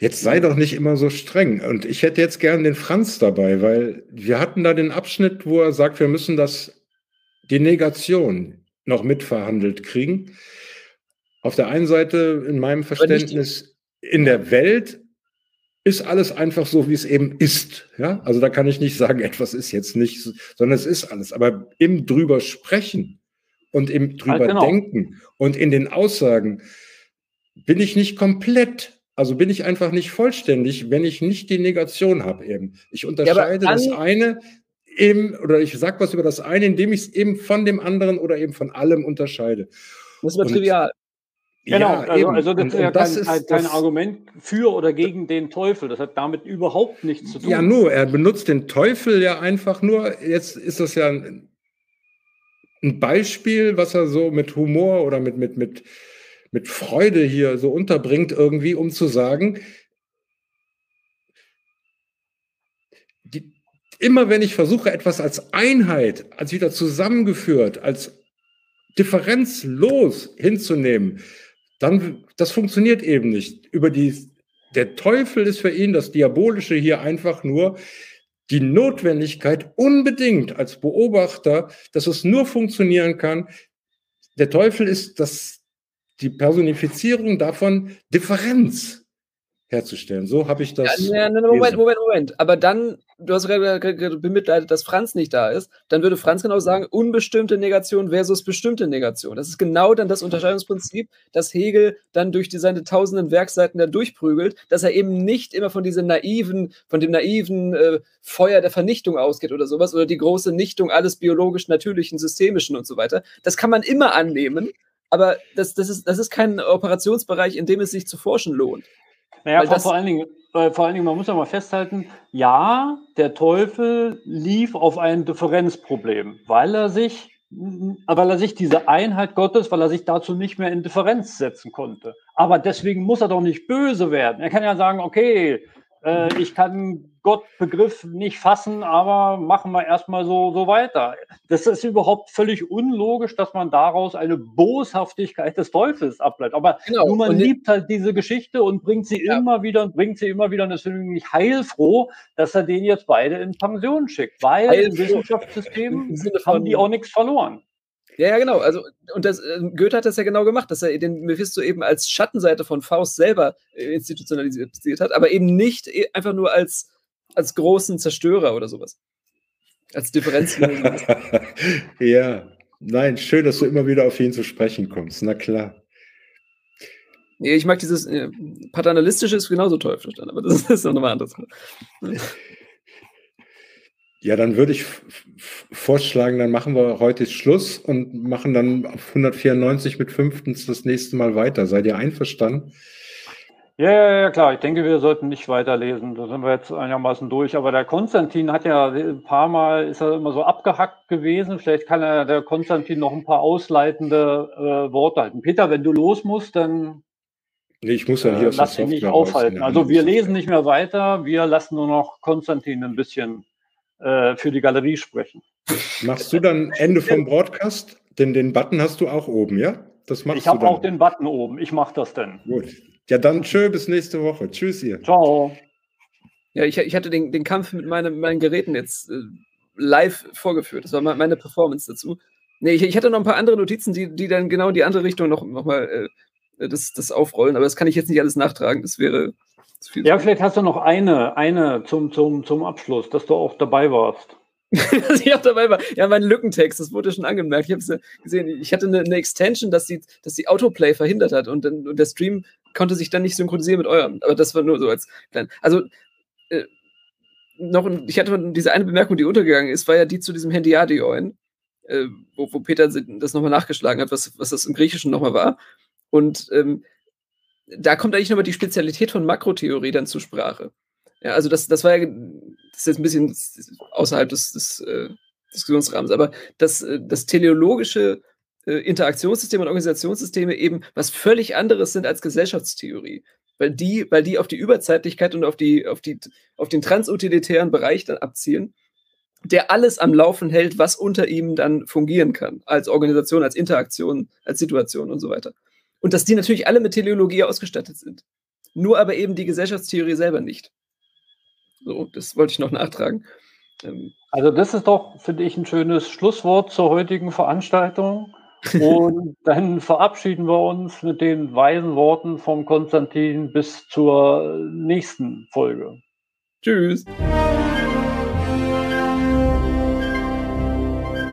Jetzt sei doch nicht immer so streng. Und ich hätte jetzt gern den Franz dabei, weil wir hatten da den Abschnitt, wo er sagt, wir müssen das, die Negation noch mitverhandelt kriegen. Auf der einen Seite, in meinem Verständnis, in der Welt ist alles einfach so, wie es eben ist. Ja, also da kann ich nicht sagen, etwas ist jetzt nicht, sondern es ist alles. Aber im drüber sprechen und im drüber genau. denken und in den Aussagen bin ich nicht komplett also bin ich einfach nicht vollständig, wenn ich nicht die Negation habe eben. Ich unterscheide ja, das eine eben, oder ich sage was über das eine, indem ich es eben von dem anderen oder eben von allem unterscheide. Das ist aber trivial. Genau, ja, also, also, das und, ist ja kein, ist kein, kein Argument für oder gegen den Teufel. Das hat damit überhaupt nichts zu tun. Ja, nur, er benutzt den Teufel ja einfach nur, jetzt ist das ja ein, ein Beispiel, was er so mit Humor oder mit, mit, mit, mit Freude hier so unterbringt, irgendwie, um zu sagen, die, immer wenn ich versuche, etwas als Einheit, als wieder zusammengeführt, als differenzlos hinzunehmen, dann, das funktioniert eben nicht. Über die, der Teufel ist für ihn das Diabolische hier einfach nur die Notwendigkeit unbedingt als Beobachter, dass es nur funktionieren kann. Der Teufel ist das, die Personifizierung davon Differenz herzustellen. So habe ich das. Ja, ja, Moment, Moment, Moment. Aber dann, du hast gerade bemitleidet, dass Franz nicht da ist. Dann würde Franz genau sagen, unbestimmte Negation versus bestimmte Negation. Das ist genau dann das Unterscheidungsprinzip, das Hegel dann durch die, seine tausenden Werkseiten da durchprügelt, dass er eben nicht immer von diesem naiven, von dem naiven äh, Feuer der Vernichtung ausgeht oder sowas oder die große Nichtung alles biologisch natürlichen, systemischen und so weiter. Das kann man immer annehmen. Aber das, das, ist, das ist kein Operationsbereich, in dem es sich zu forschen lohnt. Naja, vor, vor, allen Dingen, äh, vor allen Dingen, man muss ja mal festhalten, ja, der Teufel lief auf ein Differenzproblem, weil er sich, weil er sich diese Einheit Gottes, weil er sich dazu nicht mehr in Differenz setzen konnte. Aber deswegen muss er doch nicht böse werden. Er kann ja sagen, okay, äh, ich kann Gottbegriff nicht fassen, aber machen wir erstmal so, so weiter. Das ist überhaupt völlig unlogisch, dass man daraus eine Boshaftigkeit des Teufels ableitet. Aber genau. nur man und liebt halt diese Geschichte und bringt sie ja. immer wieder und bringt sie immer wieder und ist nämlich heilfroh, dass er den jetzt beide in Pension schickt, weil heilfroh. im Wissenschaftssystem haben die auch nichts verloren. Ja, ja, genau. Also, und das, äh, Goethe hat das ja genau gemacht, dass er den Mephisto eben als Schattenseite von Faust selber äh, institutionalisiert hat, aber eben nicht äh, einfach nur als, als großen Zerstörer oder sowas. Als Differenz. ja, nein, schön, dass du immer wieder auf ihn zu sprechen kommst. Na klar. Ich mag dieses äh, paternalistische ist genauso toll verstanden, aber das ist noch mal anders. Ja, dann würde ich vorschlagen, dann machen wir heute Schluss und machen dann auf 194 mit fünftens das nächste Mal weiter. Seid ihr einverstanden? Ja, ja, ja, klar. Ich denke, wir sollten nicht weiterlesen. Da sind wir jetzt einigermaßen durch. Aber der Konstantin hat ja ein paar Mal, ist er immer so abgehackt gewesen. Vielleicht kann er der Konstantin noch ein paar ausleitende äh, Worte halten. Peter, wenn du los musst, dann nee, ich muss ja hier äh, lass dich nicht aufhalten. Also wir lesen nicht mehr weiter. Wir lassen nur noch Konstantin ein bisschen äh, für die Galerie sprechen. Machst du dann Ende vom Broadcast? Denn den Button hast du auch oben, ja? Das machst ich habe auch den Button oben. Ich mache das dann. Gut. Ja, dann tschö, bis nächste Woche. Tschüss ihr. Ciao. Ja, ich, ich hatte den, den Kampf mit meine, meinen Geräten jetzt äh, live vorgeführt. Das war meine Performance dazu. Nee, ich, ich hatte noch ein paar andere Notizen, die, die dann genau in die andere Richtung noch, noch mal äh, das, das aufrollen, aber das kann ich jetzt nicht alles nachtragen. Das wäre ja, vielleicht hast du noch eine, eine zum, zum, zum Abschluss, dass du auch dabei warst. dass ich auch dabei war. Ja, mein Lückentext, das wurde schon angemerkt. Ich habe es ja gesehen. Ich hatte eine, eine, Extension, dass die, dass die Autoplay verhindert hat und, dann, und der Stream konnte sich dann nicht synchronisieren mit eurem. Aber das war nur so als klein. Also, äh, noch, ich hatte diese eine Bemerkung, die untergegangen ist, war ja die zu diesem Handyadioin, äh, wo, wo Peter das nochmal nachgeschlagen hat, was, was das im Griechischen nochmal war. Und ähm, da kommt eigentlich nochmal die Spezialität von Makrotheorie dann zur Sprache. Ja, also das, das war ja, das ist jetzt ein bisschen außerhalb des, des äh, Diskussionsrahmens, aber das, äh, das teleologische äh, Interaktionssysteme und Organisationssysteme eben was völlig anderes sind als Gesellschaftstheorie. Weil die, weil die auf die Überzeitlichkeit und auf, die, auf, die, auf den transutilitären Bereich dann abzielen, der alles am Laufen hält, was unter ihm dann fungieren kann, als Organisation, als Interaktion, als Situation und so weiter. Und dass die natürlich alle mit Teleologie ausgestattet sind. Nur aber eben die Gesellschaftstheorie selber nicht. So, das wollte ich noch nachtragen. Ähm, also, das ist doch, finde ich, ein schönes Schlusswort zur heutigen Veranstaltung. Und dann verabschieden wir uns mit den weisen Worten vom Konstantin bis zur nächsten Folge. Tschüss.